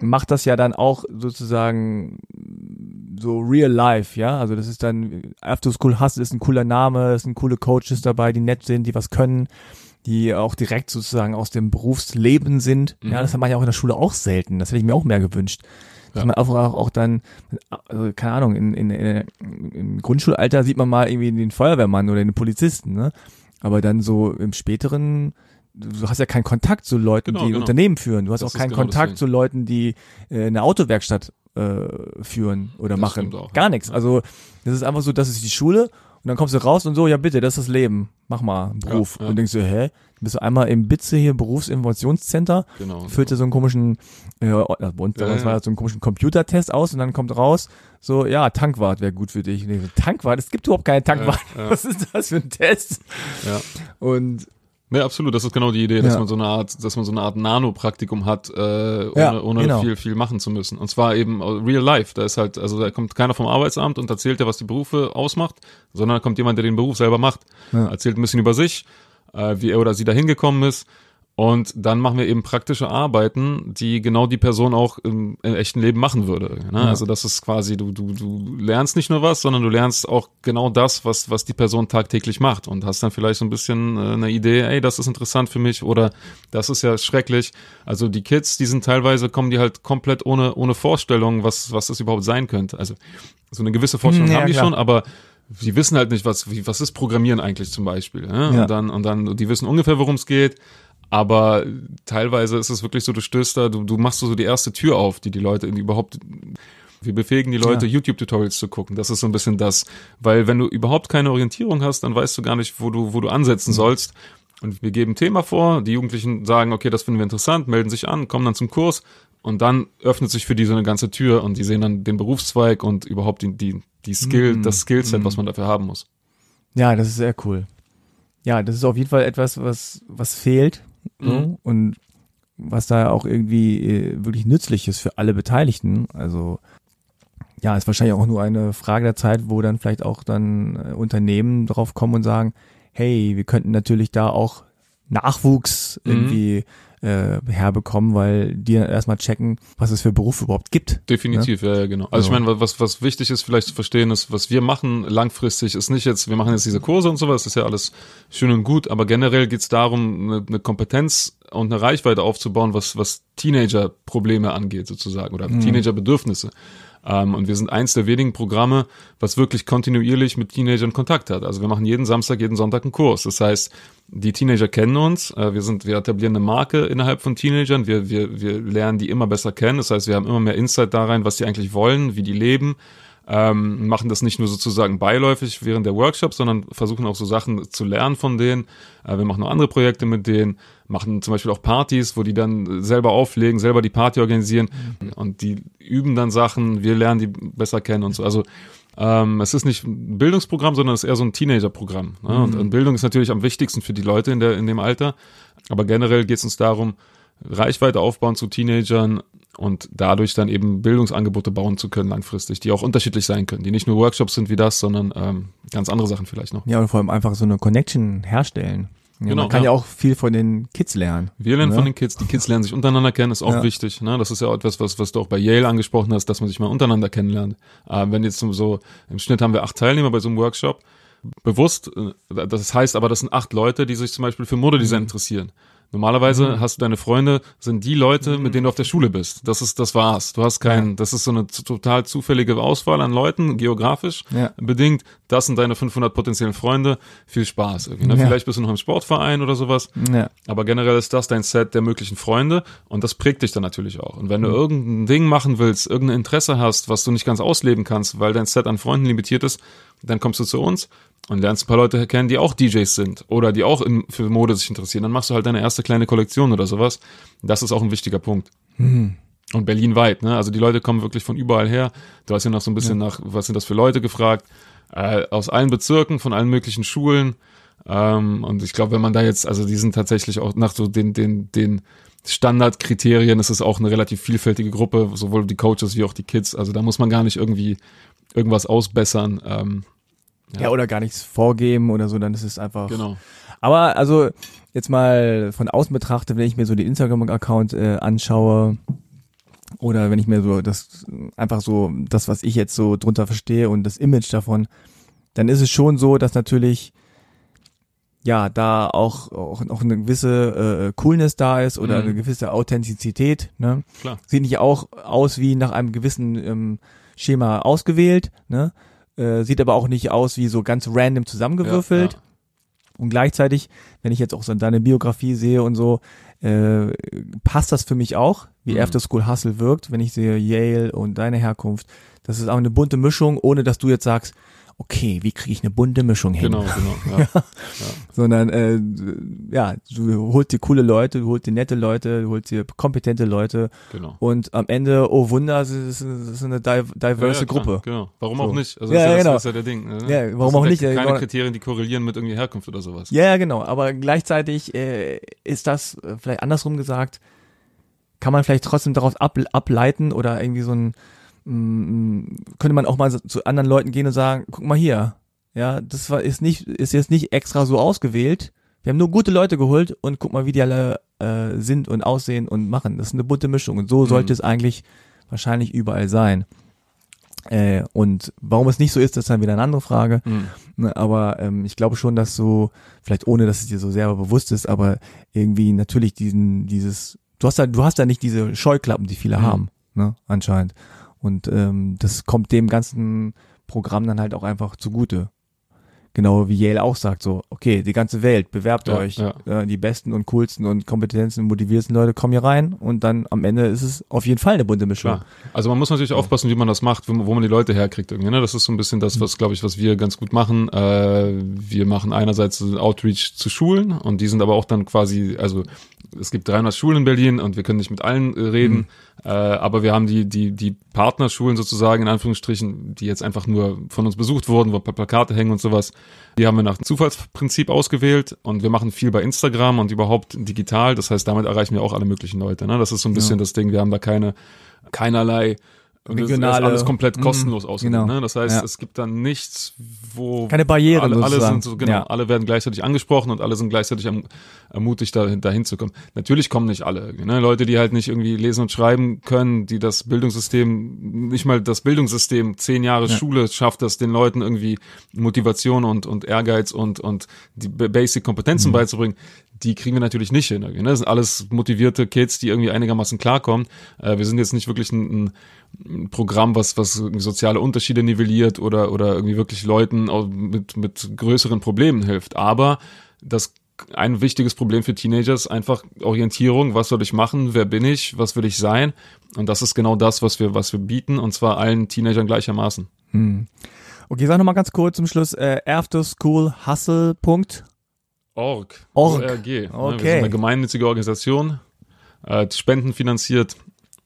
macht das ja dann auch sozusagen so real life, ja, also das ist dann After School Hustle ist ein cooler Name, es sind coole Coaches dabei, die nett sind, die was können, die auch direkt sozusagen aus dem Berufsleben sind. Mhm. Ja, das hat man ja auch in der Schule auch selten. Das hätte ich mir auch mehr gewünscht. Ja. man auch, auch, auch dann, also, keine Ahnung, in, in, in, im Grundschulalter sieht man mal irgendwie den Feuerwehrmann oder den Polizisten, ne? Aber dann so im späteren, du hast ja keinen Kontakt zu Leuten, Genau, die genau. Unternehmen führen. Du hast Das auch keinen genau Kontakt zu Leuten, die äh, eine Autowerkstatt äh, führen oder Das machen. auch, Gar ja. nichts. Also das ist einfach so, das ist die Schule und dann kommst du raus und so, ja bitte, das ist das Leben. Mach mal einen Beruf. Ja, ja. Und denkst du, hä? Bist du einmal im Bitze hier Berufsinformationscenter, Genau. füllt dir so einen komischen, äh, bei uns Ja, damals ja. war das so einen komischen Computertest aus und dann kommt raus, so, ja, Tankwart wäre gut für dich. Und ich so, Tankwart? Es gibt überhaupt keine Tankwart. Ja, ja. Was ist das für ein Test? Ja. Und Ja, absolut. Das ist genau die Idee, dass Ja. man so eine Art, dass man so eine Art Nano-Praktikum hat, äh, ohne, Ja, ohne genau. viel, viel machen zu müssen. Und zwar eben real life. Da ist halt, also da kommt keiner vom Arbeitsamt und erzählt dir, was die Berufe ausmacht, sondern da kommt jemand, der den Beruf selber macht, Ja. erzählt ein bisschen über sich, äh, wie er oder sie da hingekommen ist. Und dann machen wir eben praktische Arbeiten, die genau die Person auch im, im echten Leben machen würde. Ne? Also das ist quasi, du, du, du lernst nicht nur was, sondern du lernst auch genau das, was, was die Person tagtäglich macht und hast dann vielleicht so ein bisschen äh, eine Idee, ey, das ist interessant für mich oder das ist ja schrecklich. Also die Kids, die sind teilweise, kommen die halt komplett ohne, ohne Vorstellung, was, was das überhaupt sein könnte. Also so eine gewisse Vorstellung Ja, haben die klar. schon, aber sie wissen halt nicht, was, wie, was ist Programmieren eigentlich zum Beispiel. Ne? Ja. Und dann, und dann, die wissen ungefähr, worum es geht. Aber teilweise ist es wirklich so, du stößt da, du, du machst so die erste Tür auf, die die Leute in überhaupt, wir befähigen die Leute, Ja. YouTube-Tutorials zu gucken. Das ist so ein bisschen das. Weil wenn du überhaupt keine Orientierung hast, dann weißt du gar nicht, wo du, wo du ansetzen sollst. Und wir geben ein Thema vor, die Jugendlichen sagen, okay, das finden wir interessant, melden sich an, kommen dann zum Kurs und dann öffnet sich für die so eine ganze Tür und die sehen dann den Berufszweig und überhaupt die, die, die Skill, Mm, das Skillset, mm. was man dafür haben muss. Ja, das ist sehr cool. Ja, das ist auf jeden Fall etwas, was, was fehlt. Mhm. Und was da auch irgendwie äh, wirklich nützlich ist für alle Beteiligten. Also ja, ist wahrscheinlich auch nur eine Frage der Zeit, wo dann vielleicht auch dann äh, Unternehmen drauf kommen und sagen, hey, wir könnten natürlich da auch Nachwuchs Mhm. irgendwie äh, herbekommen, weil die dann erstmal checken, was es für Berufe überhaupt gibt. Definitiv, ja, ja genau. Also Ja. ich meine, was, was wichtig ist vielleicht zu verstehen, ist, was wir machen langfristig, ist nicht jetzt, wir machen jetzt diese Kurse und sowas, das ist ja alles schön und gut, aber generell geht's darum, eine, eine Kompetenz und eine Reichweite aufzubauen, was, was Teenager-Probleme angeht sozusagen oder Mhm. Teenager-Bedürfnisse. Ähm, und wir sind eins der wenigen Programme, was wirklich kontinuierlich mit Teenagern Kontakt hat. Also wir machen jeden Samstag, jeden Sonntag einen Kurs. Das heißt, die Teenager kennen uns, äh, wir sind, wir etablieren eine Marke innerhalb von Teenagern, wir, wir, wir lernen die immer besser kennen. Das heißt, wir haben immer mehr Insight da rein, was die eigentlich wollen, wie die leben. Ähm, machen das nicht nur sozusagen beiläufig während der Workshops, sondern versuchen auch so Sachen zu lernen von denen. Äh, wir machen noch andere Projekte mit denen, machen zum Beispiel auch Partys, wo die dann selber auflegen, selber die Party organisieren und die üben dann Sachen, wir lernen die besser kennen und so. Also ähm, es ist nicht ein Bildungsprogramm, sondern es ist eher so ein Teenager-Programm. Ne? Und, und Bildung ist natürlich am wichtigsten für die Leute in, der, in dem Alter. Aber generell geht es uns darum, Reichweite aufbauen zu Teenagern und dadurch dann eben Bildungsangebote bauen zu können langfristig, die auch unterschiedlich sein können, die nicht nur Workshops sind wie das, sondern ähm, ganz andere Sachen vielleicht noch. Ja, und vor allem einfach so eine Connection herstellen. Ja, Genau, man kann ja. ja. auch viel von den Kids lernen. Wir lernen Ne? von den Kids, die Kids lernen sich untereinander kennen, ist auch Ja. wichtig. Ne? Das ist ja auch etwas, was, was du auch bei Yale angesprochen hast, dass man sich mal untereinander kennenlernt. Äh, wenn jetzt so- im Schnitt haben wir acht Teilnehmer bei so einem Workshop, bewusst, äh, das heißt aber, das sind acht Leute, die sich zum Beispiel für Modedesign interessieren. Normalerweise hast du deine Freunde, sind die Leute, mit denen du auf der Schule bist. Das ist, das war's. Du hast keinen, das ist so eine total zufällige Auswahl an Leuten, geografisch Ja. bedingt. Das sind deine 500 potenziellen Freunde. Viel Spaß irgendwie. Ne? Ja. Vielleicht bist du noch im Sportverein oder sowas. Ja. Aber generell ist das dein Set der möglichen Freunde und das prägt dich dann natürlich auch. Und wenn du irgendein Ding machen willst, irgendein Interesse hast, was du nicht ganz ausleben kannst, weil dein Set an Freunden limitiert ist, dann kommst du zu uns und lernst ein paar Leute kennen, die auch DJs sind oder die auch in, für Mode sich interessieren. Dann machst du halt deine erste kleine Kollektion oder sowas. Das ist auch ein wichtiger Punkt. Hm. Und Berlin weit, ne? Also die Leute kommen wirklich von überall her. Du hast ja noch so ein bisschen nach, was sind das für Leute gefragt? Äh, aus allen Bezirken, von allen möglichen Schulen. Ähm, und ich glaube, wenn man da jetzt, also die sind tatsächlich auch nach so den, den, den Standardkriterien, ist es auch eine relativ vielfältige Gruppe, sowohl die Coaches wie auch die Kids. Also da muss man gar nicht irgendwie irgendwas ausbessern. Ähm, Ja. oder gar nichts vorgeben oder so, dann ist es einfach. genau. Aber also jetzt mal von außen betrachtet, wenn ich mir so den Instagram-Account äh, anschaue oder wenn ich mir so das einfach so das, was ich jetzt so drunter verstehe und das Image davon, dann ist es schon so, dass natürlich ja da auch auch, auch eine gewisse äh, Coolness da ist oder Mhm. eine gewisse Authentizität. Ne? Klar. Sieht nicht auch aus wie nach einem gewissen ähm, Schema ausgewählt, ne? Äh, sieht aber auch nicht aus wie so ganz random zusammengewürfelt. Ja, Und gleichzeitig, wenn ich jetzt auch so deine Biografie sehe und so, äh, passt das für mich auch, wie Mhm. After School Hustle wirkt, wenn ich sehe Yale und deine Herkunft. Das ist auch eine bunte Mischung, ohne dass du jetzt sagst, okay, wie kriege ich eine bunte Mischung hin? Genau, genau. Ja. Sondern äh, ja, du holst dir coole Leute, du holst dir nette Leute, du holst dir kompetente Leute genau. und am Ende, oh Wunder, es ist, es ist eine div diverse ja, ja, Gruppe. Genau. Warum So. auch nicht? Also Ja, das, ist ja, genau. das ist ja der Ding. Ne? Ja, warum auch nicht? Ja Ja, keine genau. Kriterien, die korrelieren mit irgendwie Herkunft oder sowas. Ja, ja, genau. Aber gleichzeitig äh, ist das äh, vielleicht andersrum gesagt, kann man vielleicht trotzdem daraus ab, ableiten oder irgendwie so ein, könnte man auch mal zu anderen Leuten gehen und sagen, guck mal hier, ja, das war, ist nicht, ist jetzt nicht extra so ausgewählt. Wir haben nur gute Leute geholt und guck mal, wie die alle äh, sind und aussehen und machen. Das ist eine bunte Mischung und so sollte Mhm. es eigentlich wahrscheinlich überall sein. Äh, und warum es nicht so ist, das ist dann wieder eine andere Frage. Mhm. Ne, aber ähm, ich glaube schon, dass so, vielleicht ohne, dass es dir so selber bewusst ist, aber irgendwie natürlich diesen, dieses, du hast da, du hast da nicht diese Scheuklappen, die viele Mhm. haben, ne, anscheinend. Und ähm, das kommt dem ganzen Programm dann halt auch einfach zugute. Genau wie Yale auch sagt, so, okay, die ganze Welt, bewerbt Ja, euch, ja. Äh, die besten und coolsten und kompetenten, motiviertesten Leute kommen hier rein und dann am Ende ist es auf jeden Fall eine bunte Mischung. Klar. Also man muss natürlich aufpassen, wie man das macht, wo, wo man die Leute herkriegt irgendwie. Ne? Das ist so ein bisschen Mhm. das, was glaube ich, was wir ganz gut machen. Äh, wir machen einerseits Outreach zu Schulen und die sind aber auch dann quasi, also es gibt 300 Schulen in Berlin und wir können nicht mit allen äh, reden, Mhm. Äh, aber wir haben die die die Partnerschulen sozusagen in Anführungsstrichen, die jetzt einfach nur von uns besucht wurden, wo Pla- Plakate hängen und sowas. Die haben wir nach Zufallsprinzip ausgewählt und wir machen viel bei Instagram und überhaupt digital. Das heißt, damit erreichen wir auch alle möglichen Leute. Ne? Das ist so ein bisschen das Ding. Wir haben da keine keinerlei und das ist Regionale- alles komplett Mhm, kostenlos ausgelegt. genau. Ne? Das heißt, Ja. es gibt dann nichts, wo Keine Barrieren alle, alle sind so, genau, Ja. alle werden gleichzeitig angesprochen und alle sind gleichzeitig erm ermutigt, da, dahin zu kommen. Natürlich kommen nicht alle. Ne? Leute, die halt nicht irgendwie lesen und schreiben können, die das Bildungssystem, nicht mal das Bildungssystem, zehn Jahre Ja. Schule schafft das den Leuten irgendwie Motivation und, und Ehrgeiz und, und die Basic Mhm. Kompetenzen beizubringen. Die kriegen wir natürlich nicht hin. Ne? Das sind alles motivierte Kids, die irgendwie einigermaßen klarkommen. Äh, wir sind jetzt nicht wirklich ein, ein Programm, was, was soziale Unterschiede nivelliert oder, oder irgendwie wirklich Leuten mit, mit größeren Problemen hilft. Aber das ein wichtiges Problem für Teenager ist einfach Orientierung. Was soll ich machen? Wer bin ich? Was will ich sein? Und das ist genau das, was wir, was wir bieten. Und zwar allen Teenagern gleichermaßen. Hm. Okay, sag nochmal ganz kurz zum Schluss, äh, afterschoolhustle.org. Org. Org. ORG. ne? Wir Okay. sind eine gemeinnützige Organisation, äh, die Spenden finanziert.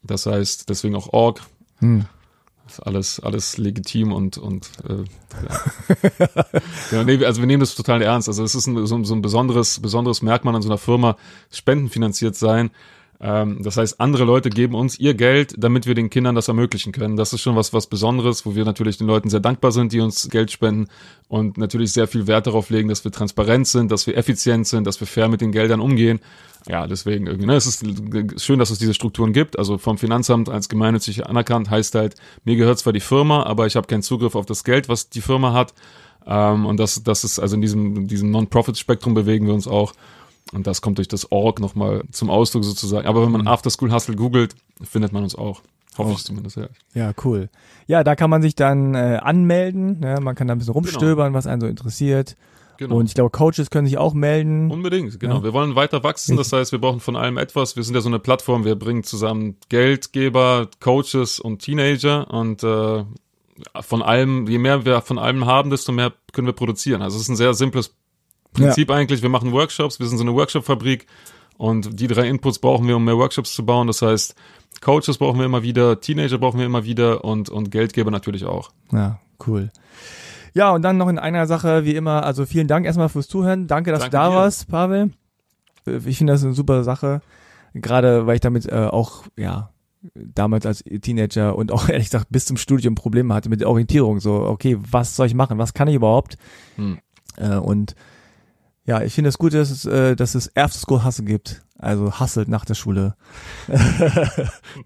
Das heißt, deswegen auch Org. Hm. ist alles, alles legitim und, und äh, ja. ja, nee, also wir nehmen das total ernst. Also es ist ein, so, so ein besonderes, besonderes Merkmal an so einer Firma, spendenfinanziert sein. Ähm, das heißt, andere Leute geben uns ihr Geld, damit wir den Kindern das ermöglichen können. Das ist schon was, was Besonderes, wo wir natürlich den Leuten sehr dankbar sind, die uns Geld spenden und natürlich sehr viel Wert darauf legen, dass wir transparent sind, dass wir effizient sind, dass wir fair mit den Geldern umgehen. Ja, deswegen irgendwie, ne, es ist schön, dass es diese Strukturen gibt. Also vom Finanzamt als gemeinnützig anerkannt heißt halt, mir gehört zwar die Firma, aber ich habe keinen Zugriff auf das Geld, was die Firma hat. Ähm, und das, das ist, also in diesem, in diesem Non-Profit-Spektrum bewegen wir uns auch. Und das kommt durch das Org nochmal zum Ausdruck sozusagen. Aber wenn man After School Hustle googelt, findet man uns auch. Hoffe ich zumindest, ja. Ja, cool. Ja, da kann man sich dann äh, anmelden. Ne? Man kann da ein bisschen rumstöbern, was einen so interessiert. Genau. Und ich glaube, Coaches können sich auch melden. Unbedingt, genau. Ja. Wir wollen weiter wachsen, das heißt, wir brauchen von allem etwas. Wir sind ja so eine Plattform, wir bringen zusammen Geldgeber, Coaches und Teenager und äh, von allem, je mehr wir von allem haben, desto mehr können wir produzieren. Also es ist ein sehr simples Prinzip eigentlich. Wir machen Workshops, wir sind so eine Workshop-Fabrik und die drei Inputs brauchen wir, um mehr Workshops zu bauen. Das heißt, Coaches brauchen wir immer wieder, Teenager brauchen wir immer wieder und, und Geldgeber natürlich auch. Ja, cool. Ja, und dann noch in einer Sache, wie immer, also vielen Dank erstmal fürs Zuhören. Danke, dass Danke du da dir. warst, Pavel. Ich finde das eine super Sache. Gerade weil ich damit äh, auch, ja, damals als Teenager und auch ehrlich gesagt bis zum Studium Probleme hatte mit der Orientierung. So, okay, was soll ich machen? Was kann ich überhaupt? Hm. Äh, und ja, ich finde es gut, dass es, äh, dass es After School Hustle gibt. Also hustelt nach der Schule.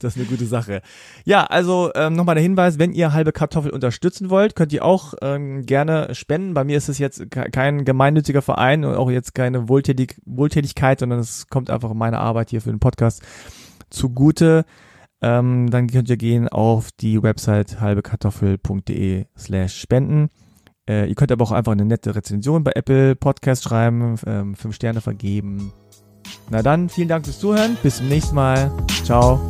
das ist eine gute Sache. Ja, also ähm, nochmal der Hinweis, wenn ihr halbe Kartoffel unterstützen wollt, könnt ihr auch ähm, gerne spenden. Bei mir ist es jetzt ke- kein gemeinnütziger Verein und auch jetzt keine Wohltätig Wohltätigkeit, sondern es kommt einfach meine Arbeit hier für den Podcast zugute. Ähm, dann könnt ihr gehen auf die Website halbekartoffel.de slash spenden. Äh, ihr könnt aber auch einfach eine nette Rezension bei Apple Podcast schreiben, ähm, fünf Sterne vergeben. Na dann, vielen Dank fürs Zuhören. Bis zum nächsten Mal. Ciao.